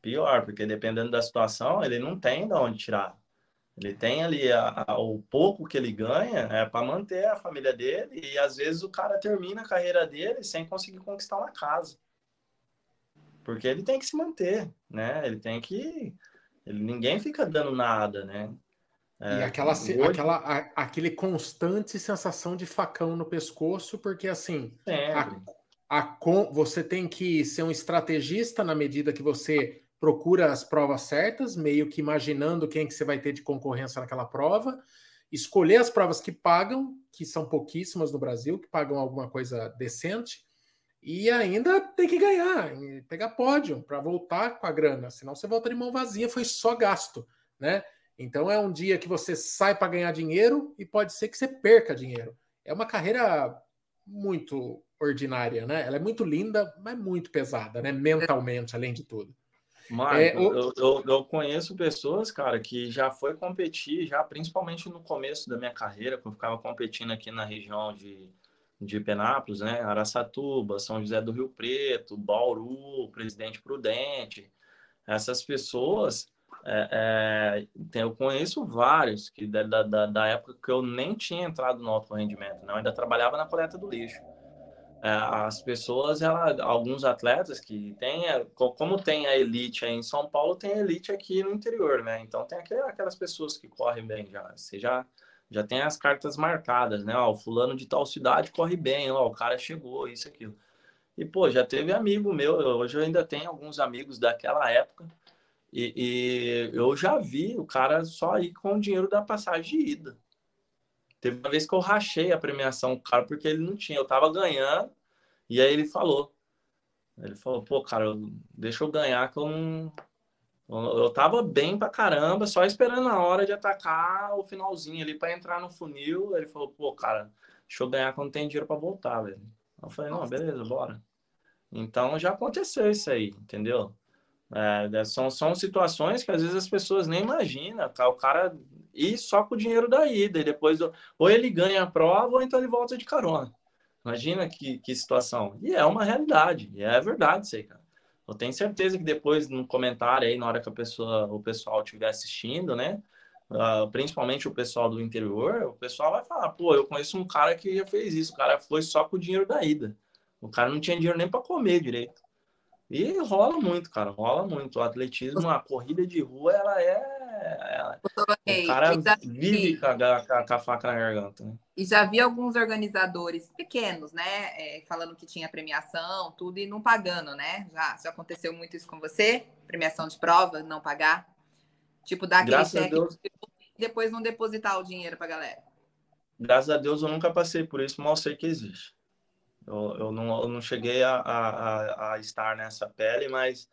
Pior, porque dependendo da situação, ele não tem de onde tirar. Ele tem ali a, a, o pouco que ele ganha é para manter a família dele e às vezes o cara termina a carreira dele sem conseguir conquistar uma casa. Porque ele tem que se manter, né? Ele tem que ele, ninguém fica dando nada, né? É, e aquela, hoje... aquela a, aquele constante sensação de facão no pescoço, porque assim, a, a, você tem que ser um estrategista na medida que você procura as provas certas, meio que imaginando quem que você vai ter de concorrência naquela prova, escolher as provas que pagam, que são pouquíssimas no Brasil, que pagam alguma coisa decente, e ainda tem que ganhar, pegar pódio para voltar com a grana, senão você volta de mão vazia, foi só gasto, né? Então é um dia que você sai para ganhar dinheiro e pode ser que você perca dinheiro. É uma carreira muito ordinária, né? Ela é muito linda, mas muito pesada, né? Mentalmente, além de tudo. Marco, é, o... eu, eu, eu, conheço pessoas, cara, que já foi competir, já principalmente no começo da minha carreira, quando eu ficava competindo aqui na região de, de Penápolis, né? Araçatuba, São José do Rio Preto, Bauru, Presidente Prudente. Essas pessoas, é, é, eu conheço vários que da, da, da época que eu nem tinha entrado no alto rendimento, eu ainda trabalhava na coleta do lixo. É, as pessoas, ela, alguns atletas que tem, como tem a elite em São Paulo, tem a elite aqui no interior, né? Então tem aquelas pessoas que correm bem já. Você já, já tem as cartas marcadas, né? Ó, o fulano de tal cidade corre bem, ó, o cara chegou, isso, aquilo. E, pô, já teve amigo meu, hoje eu ainda tenho alguns amigos daquela época, e, e eu já vi o cara só ir com o dinheiro da passagem de ida. Teve uma vez que eu rachei a premiação do cara porque ele não tinha. Eu tava ganhando e aí ele falou. Ele falou, pô, cara, deixa eu ganhar que eu não. Eu tava bem pra caramba, só esperando a hora de atacar o finalzinho ali para entrar no funil. Ele falou, pô, cara, deixa eu ganhar não tenho dinheiro para voltar, velho. Eu falei, não, beleza, bora. Então já aconteceu isso aí, entendeu? É, são, são situações que às vezes as pessoas nem imaginam. Tá? O cara ir só com o dinheiro da ida, e depois ou ele ganha a prova ou então ele volta de carona. Imagina que, que situação. E é uma realidade, e é verdade isso aí, cara. Eu tenho certeza que depois no comentário aí, na hora que a pessoa, o pessoal estiver assistindo, né? Uh, principalmente o pessoal do interior, o pessoal vai falar, pô, eu conheço um cara que já fez isso, o cara foi só com o dinheiro da ida. O cara não tinha dinheiro nem para comer direito. E rola muito, cara, rola muito. O atletismo, a corrida de rua, ela é. Ela, o cara vive com a, com a, faca na garganta. Né? E já vi alguns organizadores pequenos, né? É, falando que tinha premiação, tudo, e não pagando, né? Já, já aconteceu muito isso com você? Premiação de prova, não pagar? Tipo, dar aquele Graças cheque e depois não depositar o dinheiro pra galera. Graças a Deus eu nunca passei por isso, mal sei que existe. Eu, eu, não, eu não cheguei a, a, a estar nessa pele, mas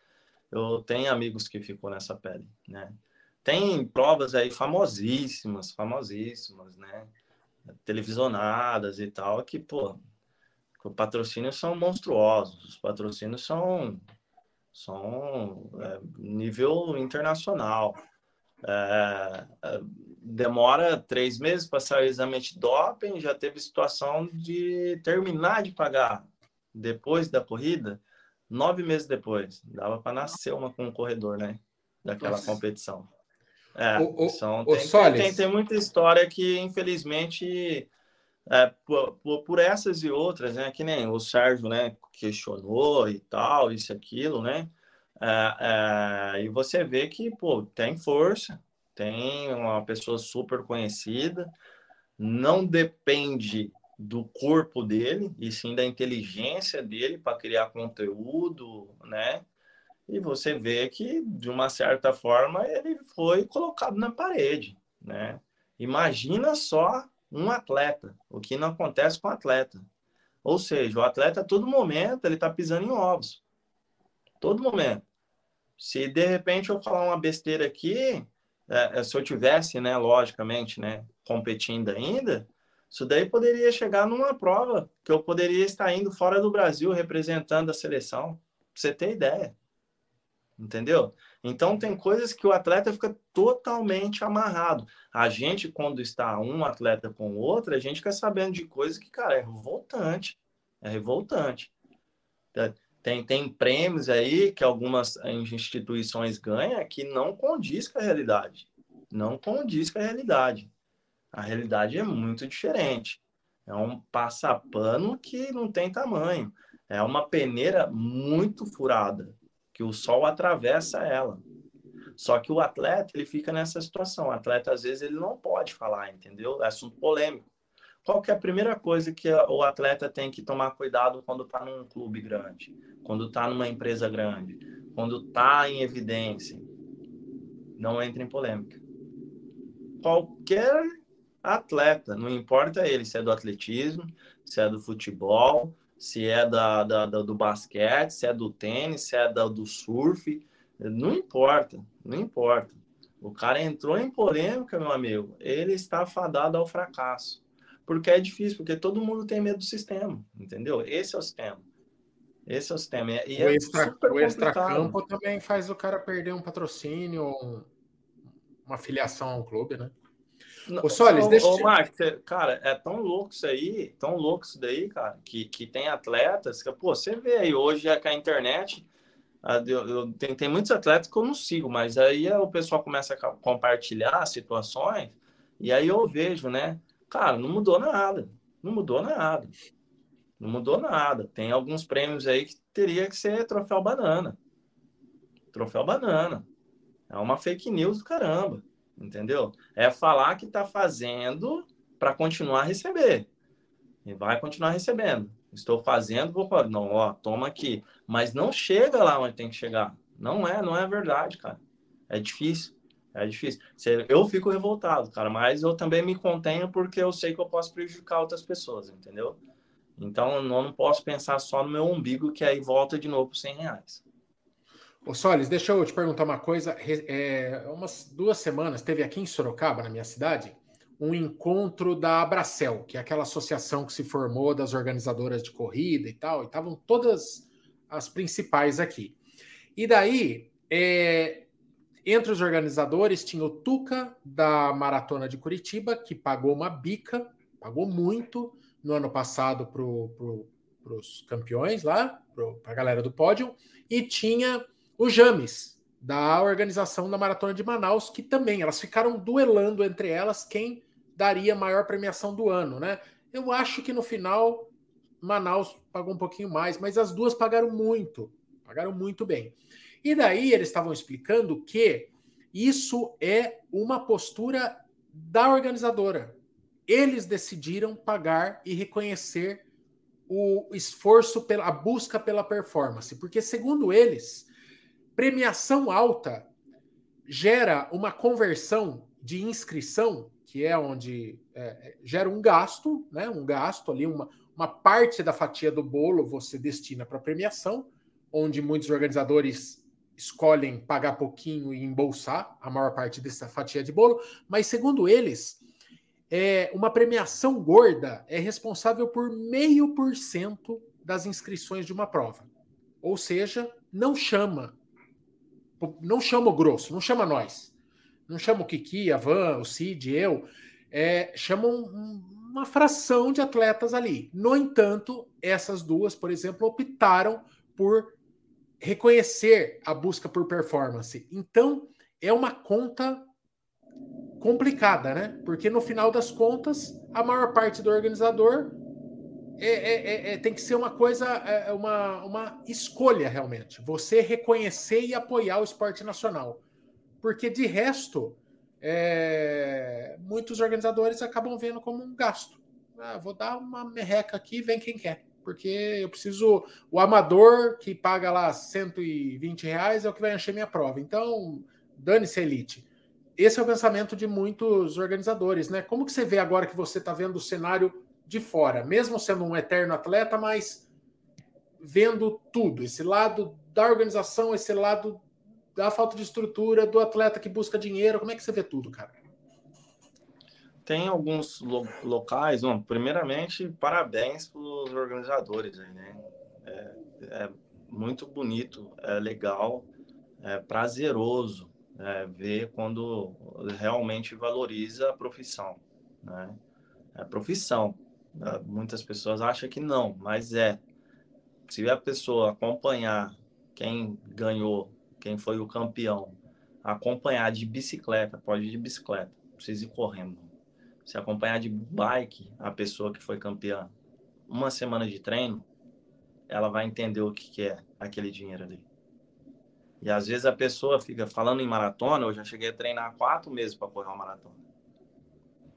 eu tenho amigos que ficou nessa pele, né? Tem provas aí famosíssimas, famosíssimas, né? Televisionadas e tal, que, pô, os patrocínios são monstruosos, os patrocínios são, são é, nível internacional. É, é demora três meses para sair o exame de doping, já teve situação de terminar de pagar depois da corrida, nove meses depois. Dava para nascer uma com um corredor, né? Daquela Nossa. competição. É, o, o, são, o tem, tem, tem, muita história que, infelizmente, é, por, por, essas e outras, né? Que nem o Sérgio, né? Questionou e tal, isso aquilo, né? É, é, e você vê que, pô, tem força, tem uma pessoa super conhecida, não depende do corpo dele, e sim da inteligência dele para criar conteúdo, né? E você vê que, de uma certa forma, ele foi colocado na parede, né? Imagina só um atleta, o que não acontece com o atleta. Ou seja, o atleta, a todo momento, ele está pisando em ovos. Todo momento. Se, de repente, eu falar uma besteira aqui, é, se eu tivesse, né, logicamente, né, competindo ainda, isso daí poderia chegar numa prova que eu poderia estar indo fora do Brasil representando a seleção. Pra você ter ideia. Entendeu? Então tem coisas que o atleta fica totalmente amarrado. A gente, quando está um atleta com o outro, a gente fica sabendo de coisas que, cara, é revoltante. É revoltante. Tem, tem prêmios aí que algumas instituições ganham que não condiz com a realidade. Não condiz com a realidade. A realidade é muito diferente. É um passapano que não tem tamanho. É uma peneira muito furada, que o sol atravessa ela. Só que o atleta, ele fica nessa situação. O atleta, às vezes, ele não pode falar, entendeu? É assunto polêmico. Qual que é a primeira coisa que o atleta tem que tomar cuidado quando está num clube grande, quando está numa empresa grande, quando está em evidência? Não entre em polêmica. Qualquer atleta, não importa ele se é do atletismo, se é do futebol, se é da, da, da do basquete, se é do tênis, se é da, do surf, não importa, não importa. O cara entrou em polêmica, meu amigo, ele está fadado ao fracasso. Porque é difícil, porque todo mundo tem medo do sistema, entendeu? Esse é o sistema. Esse é o sistema. E o, é extra, o extracampo também faz o cara perder um patrocínio, uma filiação ao clube, né? Ô, Solis, deixa ô, Marcos, cara, é tão louco isso aí, tão louco isso daí, cara, que, que tem atletas que, pô, você vê aí hoje é com a internet, eu, eu, tem, tem muitos atletas que eu não sigo, mas aí o pessoal começa a compartilhar situações, e aí eu vejo, né? Cara, não mudou nada, não mudou nada, não mudou nada. Tem alguns prêmios aí que teria que ser troféu banana, troféu banana. É uma fake news do caramba entendeu? É falar que está fazendo para continuar a receber. E vai continuar recebendo. Estou fazendo, vou não, ó, toma aqui. Mas não chega lá onde tem que chegar. Não é, não é verdade, cara. É difícil. É difícil. Eu fico revoltado, cara, mas eu também me contenho porque eu sei que eu posso prejudicar outras pessoas, entendeu? Então, eu não posso pensar só no meu umbigo, que aí volta de novo para 100 reais. Ô Solis, deixa eu te perguntar uma coisa. É, umas duas semanas teve aqui em Sorocaba, na minha cidade, um encontro da Abracel, que é aquela associação que se formou das organizadoras de corrida e tal, e estavam todas as principais aqui. E daí, é, entre os organizadores, tinha o Tuca da Maratona de Curitiba, que pagou uma bica, pagou muito no ano passado para pro, os campeões lá, para a galera do pódio, e tinha o James, da organização da Maratona de Manaus, que também elas ficaram duelando entre elas quem daria maior premiação do ano, né? Eu acho que no final Manaus pagou um pouquinho mais, mas as duas pagaram muito, pagaram muito bem. E daí eles estavam explicando que Isso é uma postura da organizadora. Eles decidiram pagar e reconhecer o esforço pela a busca pela performance, porque segundo eles, premiação alta gera uma conversão de inscrição, que é onde é, gera um gasto, né? Um gasto ali, uma, uma parte da fatia do bolo você destina para premiação, onde muitos organizadores escolhem pagar pouquinho e embolsar a maior parte dessa fatia de bolo, mas segundo eles, é, uma premiação gorda é responsável por meio por cento das inscrições de uma prova. Ou seja, não chama, não chama o grosso, não chama nós, não chama o Kiki, a Van, o Cid, eu, é, chamam uma fração de atletas ali. No entanto, essas duas, por exemplo, optaram por reconhecer a busca por performance. Então, é uma conta complicada, né? Porque no final das contas, a maior parte do organizador é, é, é, é tem que ser uma coisa, é, é uma, uma escolha realmente. Você reconhecer e apoiar o esporte nacional. Porque de resto, muitos organizadores acabam vendo como um gasto. Ah, vou dar uma merreca aqui, vem quem quer porque eu preciso. O amador que paga lá 120 reais é o que vai encher minha prova. Então, dane-se elite. Esse é o pensamento de muitos organizadores, né? Como que você vê agora que você está vendo o cenário de fora, mesmo sendo um eterno atleta, mas vendo tudo, esse lado da organização, esse lado da falta de estrutura, do atleta que busca dinheiro, como é que você vê tudo, cara? Tem alguns lo locais, bom, primeiramente, parabéns para os organizadores aí, né? É, é, muito bonito, é legal, é prazeroso é, ver quando realmente valoriza a profissão, né? É profissão. É, muitas pessoas acham que não, mas é. Se a pessoa acompanhar quem ganhou, quem foi o campeão, acompanhar de bicicleta, pode ir de bicicleta, precisa ir correndo se acompanhar de bike a pessoa que foi campeã uma semana de treino, ela vai entender o que, que é aquele dinheiro ali. E às vezes a pessoa fica falando em maratona, eu já cheguei a treinar quatro meses para correr uma maratona.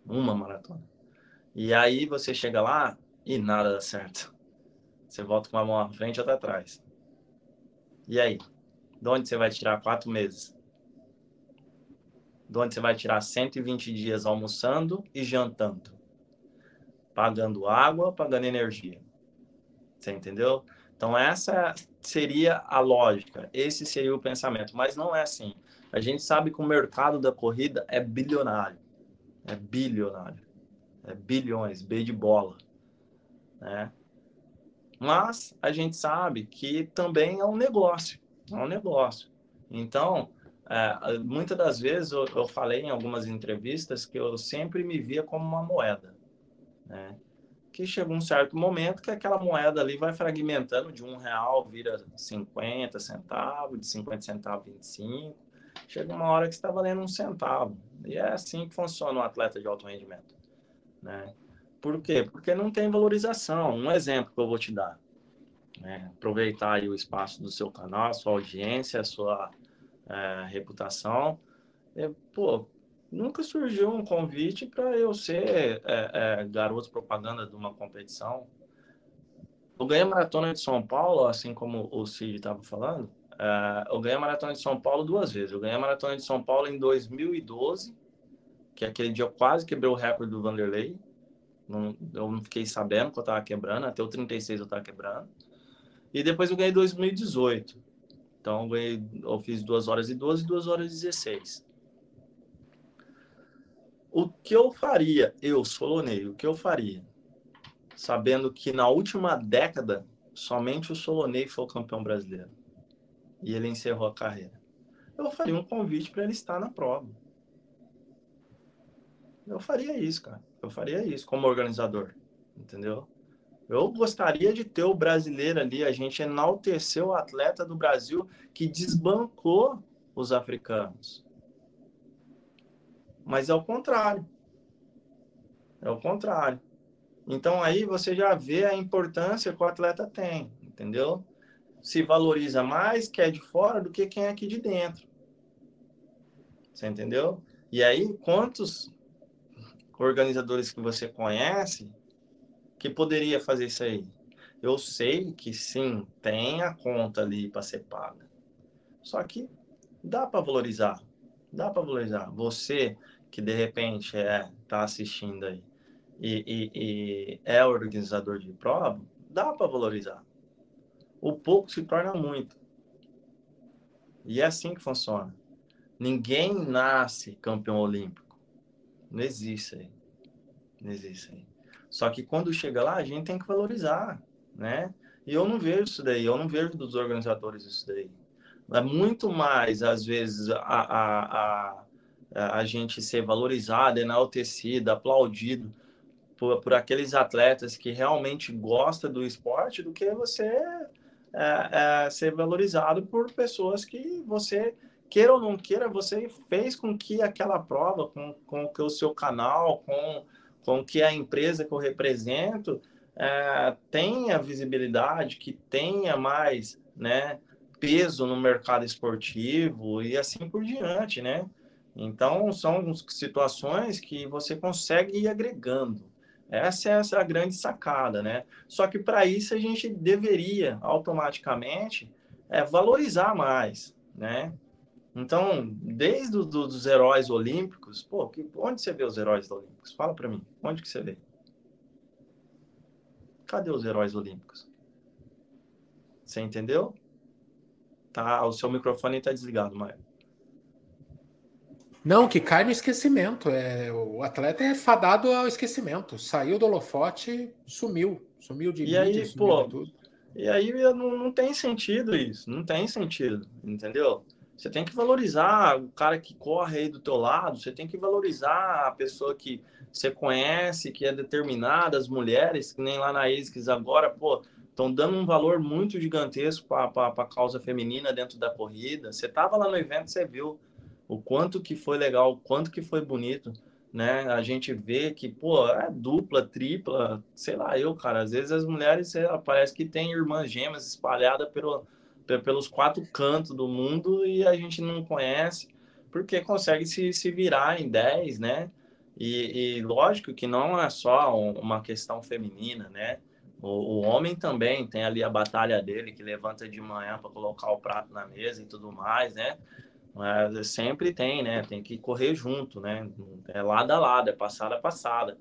Uma maratona. E aí você chega lá e nada dá certo. Você volta com uma mão à frente e outra atrás. E aí? De onde você vai tirar quatro meses? De onde você vai tirar 120 dias almoçando e jantando, pagando água, pagando energia. Você entendeu? Então, essa seria a lógica, esse seria o pensamento, mas não é assim. A gente sabe que o mercado da corrida é bilionário, é bilionário, é bilhões, B de bola, né? Mas a gente sabe que também é um negócio, é um negócio. Então, é, muitas das vezes eu, eu, falei em algumas entrevistas que eu sempre me via como uma moeda, né? Que chega um certo momento que aquela moeda ali vai fragmentando de um real vira 50 centavos, de 50 centavos 25, chega uma hora que está valendo um centavo. E é assim que funciona o atleta de alto rendimento, né? Por quê? Porque não tem valorização. Um exemplo que eu vou te dar, né? Aproveitar o espaço do seu canal, a sua audiência, a sua é, reputação. E, pô, nunca surgiu um convite para eu ser é, é, garoto propaganda de uma competição. Eu ganhei a maratona de São Paulo, assim como o Cid estava falando. É, eu ganhei a maratona de São Paulo duas vezes. Eu ganhei a maratona de São Paulo em 2012, que é aquele dia eu quase quebrei o recorde do Vanderlei. Não, eu não fiquei sabendo que eu estava quebrando, até o 36 eu estava quebrando. E depois eu ganhei 2018. Então, eu, fiz 2 horas e 12 e 2 horas e 16. O que eu faria, eu, Solonei, o que eu faria? Sabendo que na última década, somente o Solonei foi o campeão brasileiro. E ele encerrou a carreira. Eu faria um convite para ele estar na prova. Eu faria isso, cara. Eu faria isso como organizador. Entendeu? Eu gostaria de ter o brasileiro ali, a gente enalteceu o atleta do Brasil que desbancou os africanos. Mas é o contrário. É o contrário. Então aí você já vê a importância que o atleta tem, entendeu? Se valoriza mais quem é de fora do que quem é aqui de dentro. Você entendeu? E aí, quantos organizadores que você conhece que poderia fazer isso aí? Eu sei que sim, tem a conta ali para ser paga. Só que dá para valorizar. Dá para valorizar. Você que de repente é tá assistindo aí e, e, e é organizador de prova, dá para valorizar. O pouco se torna muito. E é assim que funciona. Ninguém nasce campeão olímpico. Não existe aí. Não existe aí. Só que quando chega lá, a gente tem que valorizar, né? E eu não vejo isso daí, eu não vejo dos organizadores isso daí. É muito mais, às vezes, a, a, a, a gente ser valorizado, enaltecido, aplaudido por, por aqueles atletas que realmente gostam do esporte do que você é, é, ser valorizado por pessoas que você, queira ou não queira, você fez com que aquela prova, com, com o seu canal, com, com que a empresa que eu represento é, tenha visibilidade, que tenha mais, né? peso no mercado esportivo e assim por diante, né? Então, são situações que você consegue ir agregando. Essa é a grande sacada, né? Só que para isso a gente deveria automaticamente é, valorizar mais, né? Então, desde do, dos heróis olímpicos, pô, que, onde você vê os heróis olímpicos? Fala para mim, onde que você vê? Cadê os heróis olímpicos? Você entendeu? Tá, o seu microfone está desligado, Maia. Não, que cai no esquecimento. É, o atleta é fadado ao esquecimento. Saiu do holofote, sumiu. Sumiu de e mídia, aí, pô, tudo. E aí não, não tem sentido isso. Não tem sentido, entendeu? Você tem que valorizar o cara que corre aí do teu lado, você tem que valorizar a pessoa que você conhece, que é determinada, as mulheres, que nem lá na ISCS agora, pô, estão dando um valor muito gigantesco para a causa feminina dentro da corrida. Você estava lá no evento, você viu o quanto que foi legal, o quanto que foi bonito, né? A gente vê que, pô, é dupla, tripla, sei lá, eu, cara, às vezes as mulheres parece que tem irmãs gêmeas espalhadas pelo, pelos quatro cantos do mundo e a gente não conhece, porque consegue se, se virar em 10, né? E, e lógico que não é só uma questão feminina, né? O, o, homem também tem ali a batalha dele, que levanta de manhã para colocar o prato na mesa e tudo mais, né? Mas sempre tem, né? Tem que correr junto, né? É lado a lado, é passada a passada.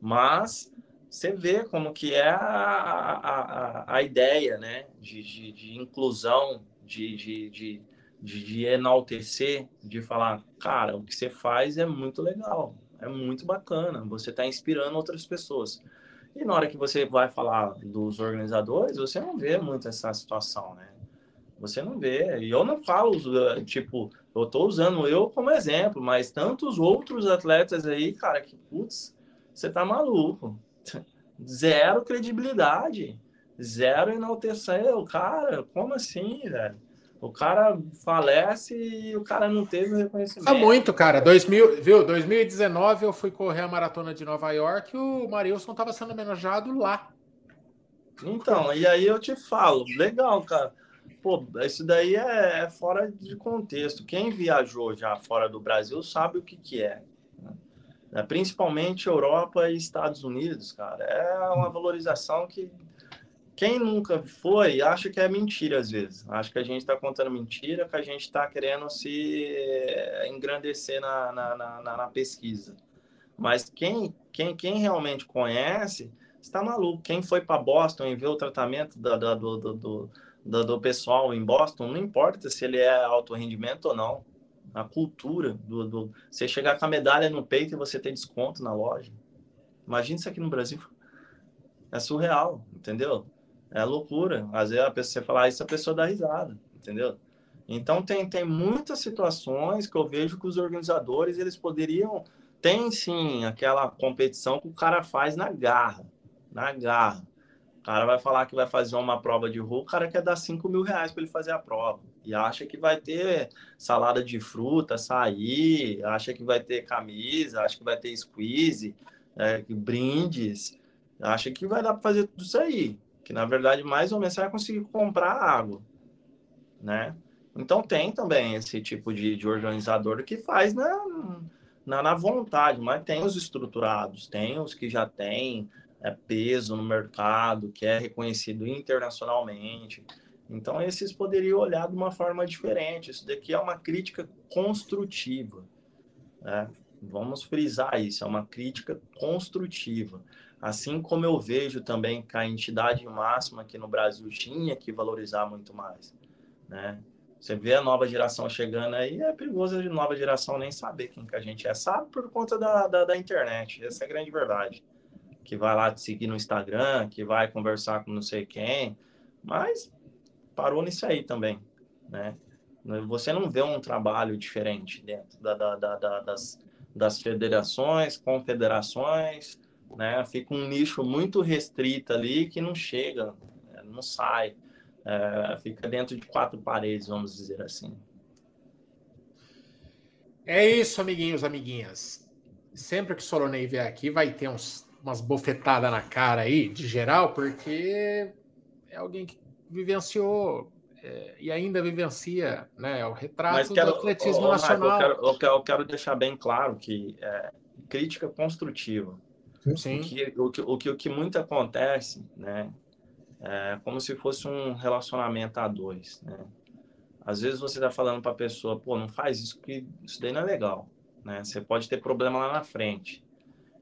Mas você vê como que é a, a, a, ideia, né? De, de, de inclusão, de, de, de, de, enaltecer, de falar, cara, o que você faz é muito legal, é muito bacana, você está inspirando outras pessoas. E na hora que você vai falar dos organizadores, você não vê muito essa situação, né? Você não vê. E eu não falo, tipo, eu tô usando eu como exemplo, mas tantos outros atletas aí, cara, que, putz, você tá maluco. Zero credibilidade. Zero enaltecer. O cara, como assim, velho? O cara falece e o cara não teve o reconhecimento. Tá muito, cara. 2000, viu? 2019 eu fui correr a maratona de Nova York e o Marilson estava sendo homenageado lá. Então, e aí eu te falo, legal, cara. Pô, isso daí é, é fora de contexto. Quem viajou já fora do Brasil sabe o que, que é. Né? Principalmente Europa e Estados Unidos, cara. É uma valorização que quem nunca foi acha que é mentira às vezes. Acha que a gente está contando mentira, que a gente está querendo se eh, engrandecer na, na, na, na, pesquisa. Mas quem, quem, quem realmente conhece está maluco. Quem foi para Boston e viu o tratamento da, da, do, do, do, do, pessoal em Boston, não importa se ele é alto rendimento ou não. A cultura do, do você chegar com a medalha no peito e você ter desconto na loja. Imagina isso aqui no Brasil. É surreal, entendeu? É loucura. Às vezes a pessoa você fala isso, a pessoa dá risada, entendeu? Então tem, tem muitas situações que eu vejo que os organizadores eles poderiam tem sim aquela competição que o cara faz na garra, na garra. O cara vai falar que vai fazer uma prova de rua, o cara quer dar 5 mil reais para ele fazer a prova. E acha que vai ter salada de fruta, açaí, acha que vai ter camisa, acha que vai ter squeeze, é, brindes, acha que vai dar para fazer tudo isso aí que na verdade mais ou menos você vai conseguir comprar água, né? Então tem também esse tipo de, de organizador que faz na, na, na, vontade, mas tem os estruturados, tem os que já têm é, peso no mercado, que é reconhecido internacionalmente. Então esses poderiam olhar de uma forma diferente. Isso daqui é uma crítica construtiva. Né? Vamos frisar isso, é uma crítica construtiva. Assim como eu vejo também que a entidade máxima aqui no Brasil tinha que valorizar muito mais, né? Você vê a nova geração chegando aí, é perigoso a nova geração nem saber quem que a gente é. Sabe por conta da, da, da, internet, essa é a grande verdade. Que vai lá te seguir no Instagram, que vai conversar com não sei quem, mas parou nisso aí também, né? Você não vê um trabalho diferente dentro da, da, da, das, das federações, confederações, né? Fica um nicho muito restrito ali que não chega, né? não sai, é, fica dentro de quatro paredes, vamos dizer assim. É isso, amiguinhos, amiguinhas. Sempre que o Solonei vier aqui, vai ter uns, umas bofetadas na cara aí, de geral, porque é alguém que vivenciou é, e ainda vivencia né, o retrato quero, do atletismo nacional. eu, quero, eu, quero, eu, quero, deixar bem claro que é, crítica construtiva. Sim. O que, o, que, o, que, o que muito acontece, né? É como se fosse um relacionamento a dois, né? Às vezes você está falando para a pessoa, pô, não faz isso, que isso daí não é legal, né? Você pode ter problema lá na frente.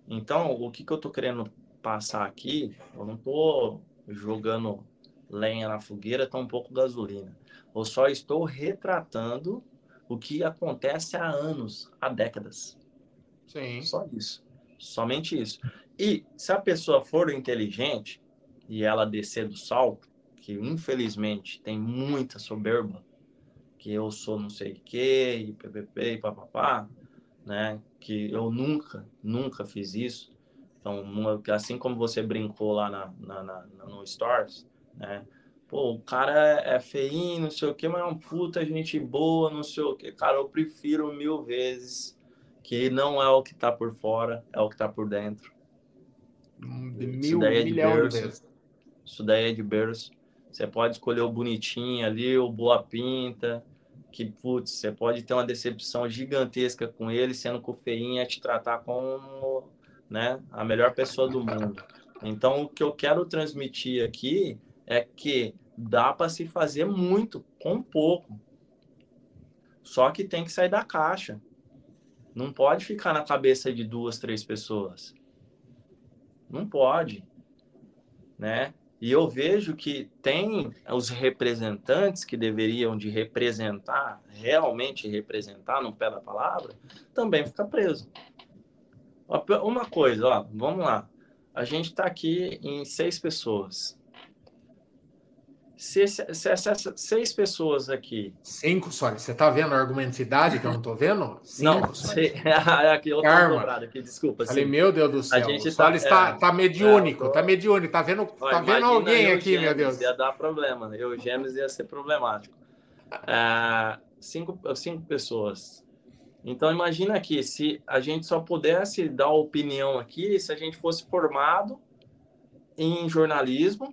Então, o que, que eu estou querendo passar aqui, eu não estou jogando lenha na fogueira, tão um pouco gasolina. Eu só estou retratando o que acontece há anos, há décadas. Sim. Só isso. Somente isso. E se a pessoa for inteligente e ela descer do salto, que infelizmente tem muita soberba, que eu sou não sei o que, e ppp, e papapá, né? Que eu nunca, nunca fiz isso. Então, assim como você brincou lá na, na, na no Stars, né? Pô, o cara é feinho, não sei o que, mas é um puta gente boa, não sei o que. Cara, eu prefiro mil vezes que não é o que está por fora, é o que está por dentro. De mil, Isso daí é de. Isso daí é de berço. Você pode escolher o bonitinho ali, o boa pinta, que, putz, você pode ter uma decepção gigantesca com ele, sendo que o feinho é te tratar como né, a melhor pessoa do mundo. Então, o que eu quero transmitir aqui é que dá para se fazer muito com pouco. Só que tem que sair da caixa. Não pode ficar na cabeça de duas, três pessoas. Não pode, né? E eu vejo que tem os representantes que deveriam de representar, realmente representar no pé da palavra, também fica preso. Uma coisa, ó, vamos lá. A gente está aqui em seis pessoas. Se, se, se essas seis pessoas aqui. Cinco, só. Você está vendo a argumentacidade que eu não estou vendo? Cinco, não, sei. aqui eu dobrado aqui, desculpa. Falei, meu Deus do céu. A gente o está tá, é, tá mediúnico, está é, mediúnico. Está vendo, tá vendo alguém aqui, meu Deus. Ia dar problema. Eu, Gêmeos, ia ser problemático. É, cinco, cinco pessoas. Então, imagina aqui, se a gente só pudesse dar opinião aqui, se a gente fosse formado em jornalismo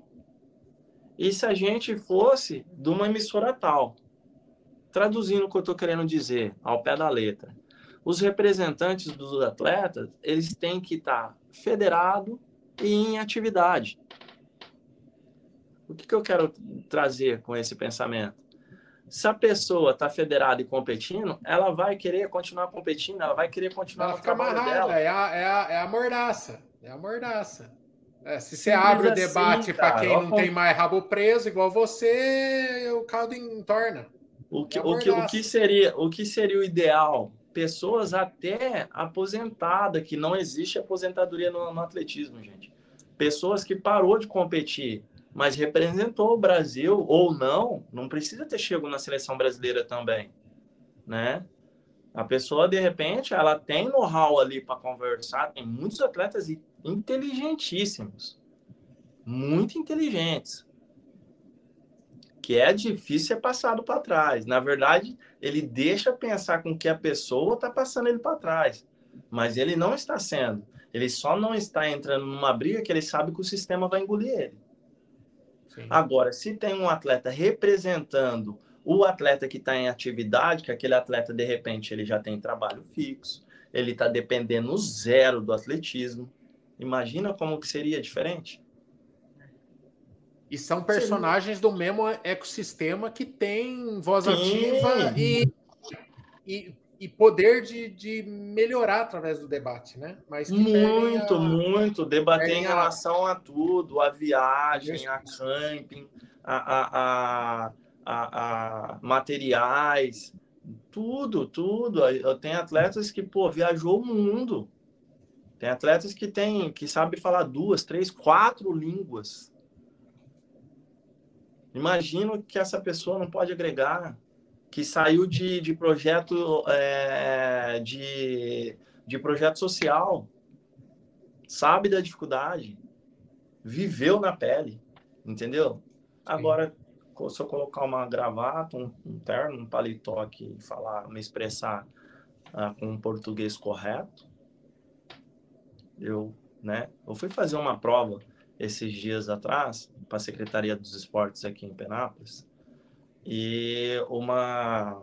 e se a gente fosse de uma emissora tal? Traduzindo o que eu estou querendo dizer, ao pé da letra. Os representantes dos atletas, eles têm que estar federado e em atividade. O que, que eu quero trazer com esse pensamento? Se a pessoa está federada e competindo, ela vai querer continuar competindo, ela vai querer continuar ela fica amarrada, dela. É a, é, a, é a mordaça. É a mordaça. É, se você abre o assim, debate para quem não tem mais rabo preso, igual você, o caldo entorna. O que, o, que, o, que seria, o que seria o ideal? Pessoas até aposentadas, que não existe aposentadoria no, no atletismo, gente. Pessoas que parou de competir, mas representou o Brasil ou não, não precisa ter chegado na seleção brasileira também, né? A pessoa, de repente, ela tem know-how ali para conversar, tem muitos atletas inteligentíssimos, muito inteligentes, que é difícil ser passado para trás. Na verdade, ele deixa pensar com que a pessoa está passando ele para trás, mas ele não está sendo. Ele só não está entrando numa briga que ele sabe que o sistema vai engolir ele. Sim. Agora, se tem um atleta representando O atleta que está em atividade, que aquele atleta, de repente, ele já tem trabalho fixo, ele está dependendo zero do atletismo. Imagina como que seria diferente? E são personagens do mesmo ecossistema que tem voz Sim. ativa e, e, e poder de, de, melhorar através do debate, né? Mas muito, a, muito. Debater em relação a... a tudo, a viagem, a camping, a, a, a, a, materiais, tudo, tudo. Tem atletas que, pô, viajou o mundo. Tem atletas que tem, que sabe falar duas, três, quatro línguas. Imagino que essa pessoa não pode agregar, que saiu de, de projeto é, de, de projeto social, sabe da dificuldade, viveu na pele, entendeu? Agora, se eu colocar uma gravata, um, um terno, um paletó aqui e falar, me expressar ah, com um português correto, eu, né? Eu fui fazer uma prova esses dias atrás para a Secretaria dos Esportes aqui em Penápolis e uma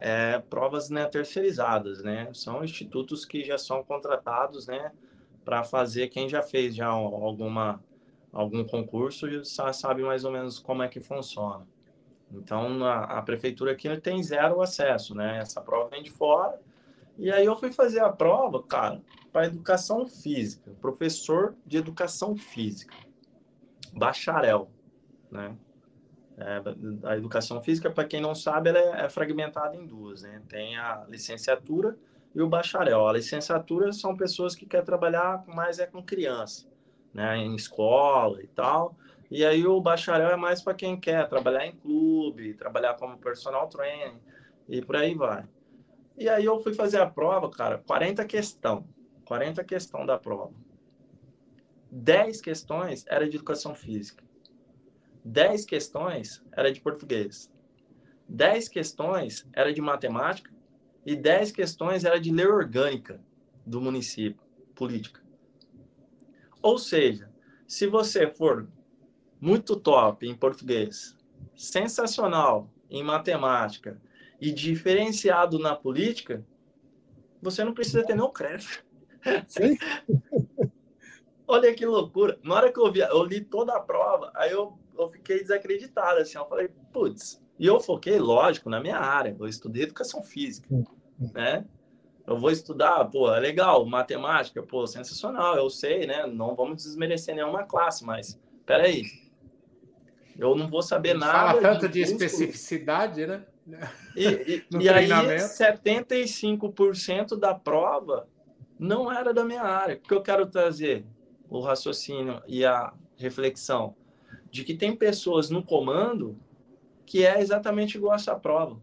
é provas né, terceirizadas, né? São institutos que já são contratados, né, para fazer quem já fez já alguma algum concurso já sabe mais ou menos como é que funciona. Então a, a prefeitura aqui tem zero acesso, né? Essa prova vem de fora. E aí eu fui fazer a prova, cara, para educação física, professor de educação física, bacharel, né? É, a educação física, para quem não sabe, ela é, é, fragmentada em duas, né? Tem a licenciatura e o bacharel. A licenciatura são pessoas que querem trabalhar mais é com criança, né? Em escola e tal. E aí o bacharel é mais para quem quer trabalhar em clube, trabalhar como personal trainer e por aí vai. E aí eu fui fazer a prova, cara, 40 questão. 40 questão da prova. 10 questões era de educação física. 10 questões era de português. 10 questões era de matemática e 10 questões era de lei orgânica do município, política. Ou seja, se você for muito top em português, sensacional em matemática e diferenciado na política, você não precisa ter nenhum crédito. Sim. Olha que loucura. Na hora que eu vi, eu li toda a prova, aí eu, eu fiquei desacreditado, assim, eu falei, putz, e eu foquei, lógico, na minha área, eu estudei educação física, né? Eu vou estudar, pô, é legal, matemática, pô, sensacional, eu sei, né? Não vamos desmerecer nenhuma classe, mas peraí, eu não vou saber nada. Fala tanto de, de especificidade, né? E, e, e aí, 75% da prova não era da minha área. O que eu quero trazer? O raciocínio e a reflexão de que tem pessoas no comando que é exatamente igual a essa prova.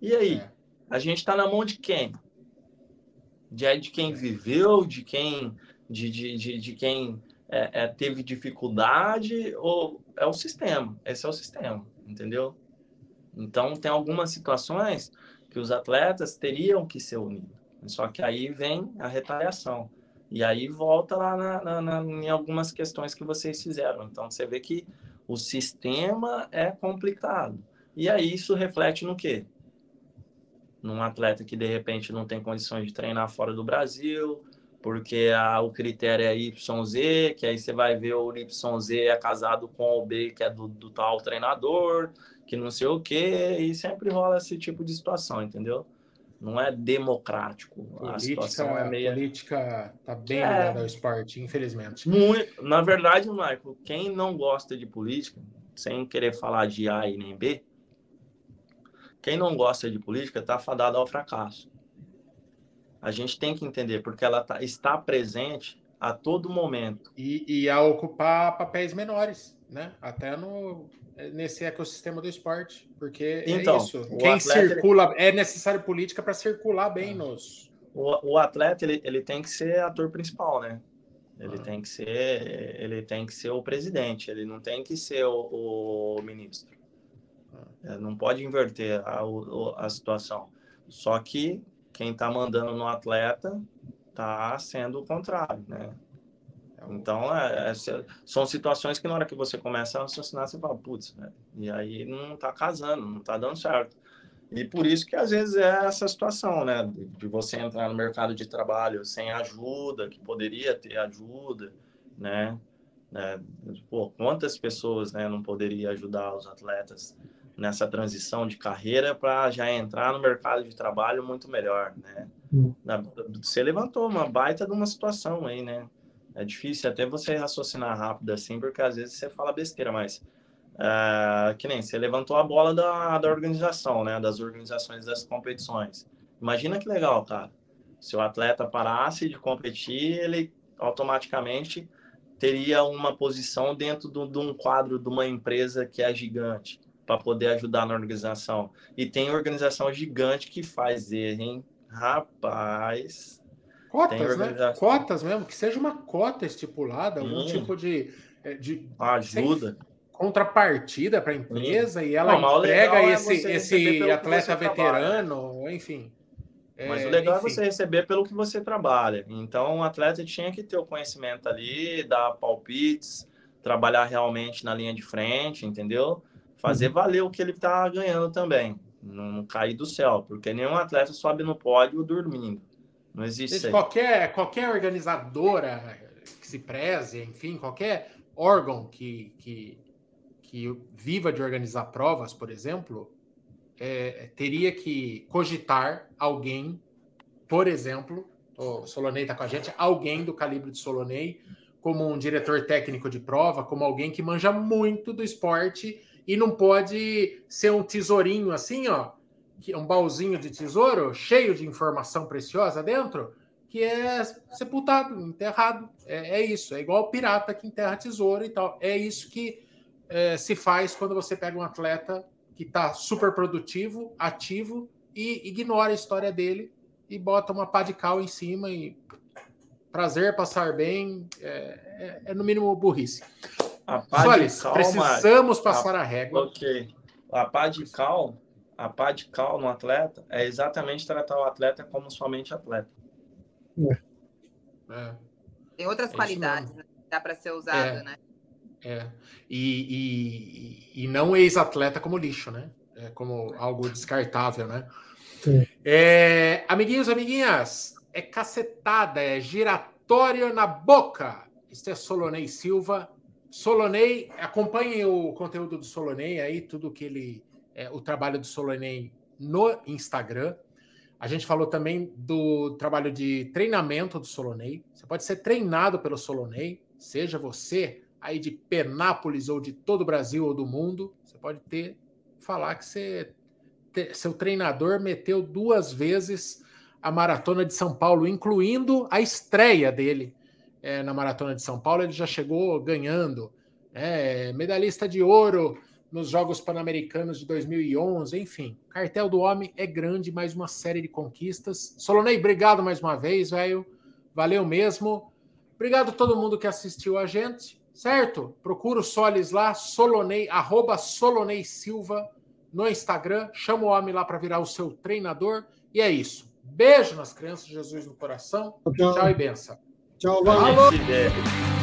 E aí? É. A gente está na mão de quem? De, de quem viveu, de quem, de, de, de, de quem é, é, teve dificuldade ou é o sistema. Esse é o sistema, entendeu? Então, tem algumas situações que os atletas teriam que ser unidos. Só que aí vem a retaliação. E aí volta lá na, na, na, em algumas questões que vocês fizeram. Então, você vê que o sistema é complicado. E aí isso reflete no quê? Num atleta que, de repente, não tem condições de treinar fora do Brasil, porque a, o critério é YZ, que aí você vai ver o YZ é casado com o B, que é do, do tal treinador, que não sei o quê, e sempre rola esse tipo de situação, entendeu? Não é democrático. Política, a situação é meio. política tá bem é, ligada ao esporte, infelizmente. Muito, na verdade, Michael, quem não gosta de política, sem querer falar de A e nem B, quem não gosta de política está fadado ao fracasso. A gente tem que entender, porque ela tá, está presente a todo momento. E, e a ocupar papéis menores, né? Até no, nesse ecossistema do esporte. Porque é então, é isso. Quem atleta, circula, ele... é necessário política para circular bem ah. nos. O, o atleta ele, ele tem que ser ator principal, né? Ele ah. tem que ser, ele tem que ser o presidente, ele não tem que ser o, o ministro. Ah. Não pode inverter a, a situação. Só que quem está mandando no atleta está sendo o contrário, né? É Então, é, é, são situações que na hora que você começa a raciocinar, você fala, putz, né? e aí não está casando, não está dando certo. E por isso que às vezes é essa situação, né? De você entrar no mercado de trabalho sem ajuda, que poderia ter ajuda, né? É, pô, quantas pessoas né, não poderia ajudar os atletas nessa transição de carreira para já entrar no mercado de trabalho muito melhor, né? Você levantou uma baita de uma situação aí, né? É difícil até você raciocinar rápido assim, porque às vezes você fala besteira, mas é, que nem você levantou a bola da, da organização, né? Das organizações das competições. Imagina que legal, cara. Se o atleta parasse de competir, ele automaticamente teria uma posição dentro de um quadro de uma empresa que é gigante para poder ajudar na organização. E tem organização gigante que faz ele, hein? Rapaz. Cotas, né? Cotas mesmo, que seja uma cota estipulada, algum hum. tipo de, é, de ajuda. Contrapartida para a empresa hum. e ela Não, emprega é esse, é esse atleta veterano, trabalha. enfim. Mas é, o legal enfim. é você receber pelo que você trabalha. Então, o atleta tinha que ter o conhecimento ali, dar palpites, trabalhar realmente na linha de frente, entendeu? Fazer uhum. valer o que ele está ganhando também. Não cair do céu, porque nenhum atleta sobe no pódio dormindo. Não existe isso. Qualquer, qualquer organizadora que se preze, enfim, qualquer órgão que, que, que viva de organizar provas, por exemplo, é, teria que cogitar alguém, por exemplo, o Solonei está com a gente, alguém do calibre de Solonei, como um diretor técnico de prova, como alguém que manja muito do esporte e não pode ser um tesourinho assim, ó, um baúzinho de tesouro cheio de informação preciosa dentro, que é sepultado, enterrado. É, é isso, é igual pirata que enterra tesouro e tal. É isso que é, se faz quando você pega um atleta que está super produtivo, ativo e ignora a história dele e bota uma pá de cal em cima e prazer, passar bem, é, é, é no mínimo burrice. A pá Solis, cal, precisamos passar a, a, régua. Ok. A pá de cal, a pá de cal no atleta é exatamente tratar o atleta como somente atleta. É. Tem outras é qualidades, né? Dá para ser usado, é. né? É. E, e, e não ex-atleta como lixo, né? É como algo descartável, né? É, amiguinhos, amiguinhas, é cacetada, é giratório na boca. Este é Solonei Silva. Solonei, acompanhem o conteúdo do Solonei aí, tudo que ele. É, o trabalho do Solonei no Instagram. A gente falou também do trabalho de treinamento do Solonei. Você pode ser treinado pelo Solonei, seja você aí de Penápolis ou de todo o Brasil ou do mundo, você pode ter falar que você seu treinador meteu duas vezes a maratona de São Paulo, incluindo a estreia dele é, na maratona de São Paulo. Ele já chegou ganhando, é, medalhista de ouro nos Jogos Pan-Americanos de 2011, enfim. Cartel do homem é grande, mais uma série de conquistas. Solonei, obrigado mais uma vez, velho. Valeu mesmo. Obrigado a todo mundo que assistiu a gente certo? Procura o Solis lá, Solonei, arroba Solonei Silva no Instagram. Chama o homem lá para virar o seu treinador. E é isso. Beijo nas crianças, Jesus no coração. Tchau, tchau e benção. Ciao, Vale.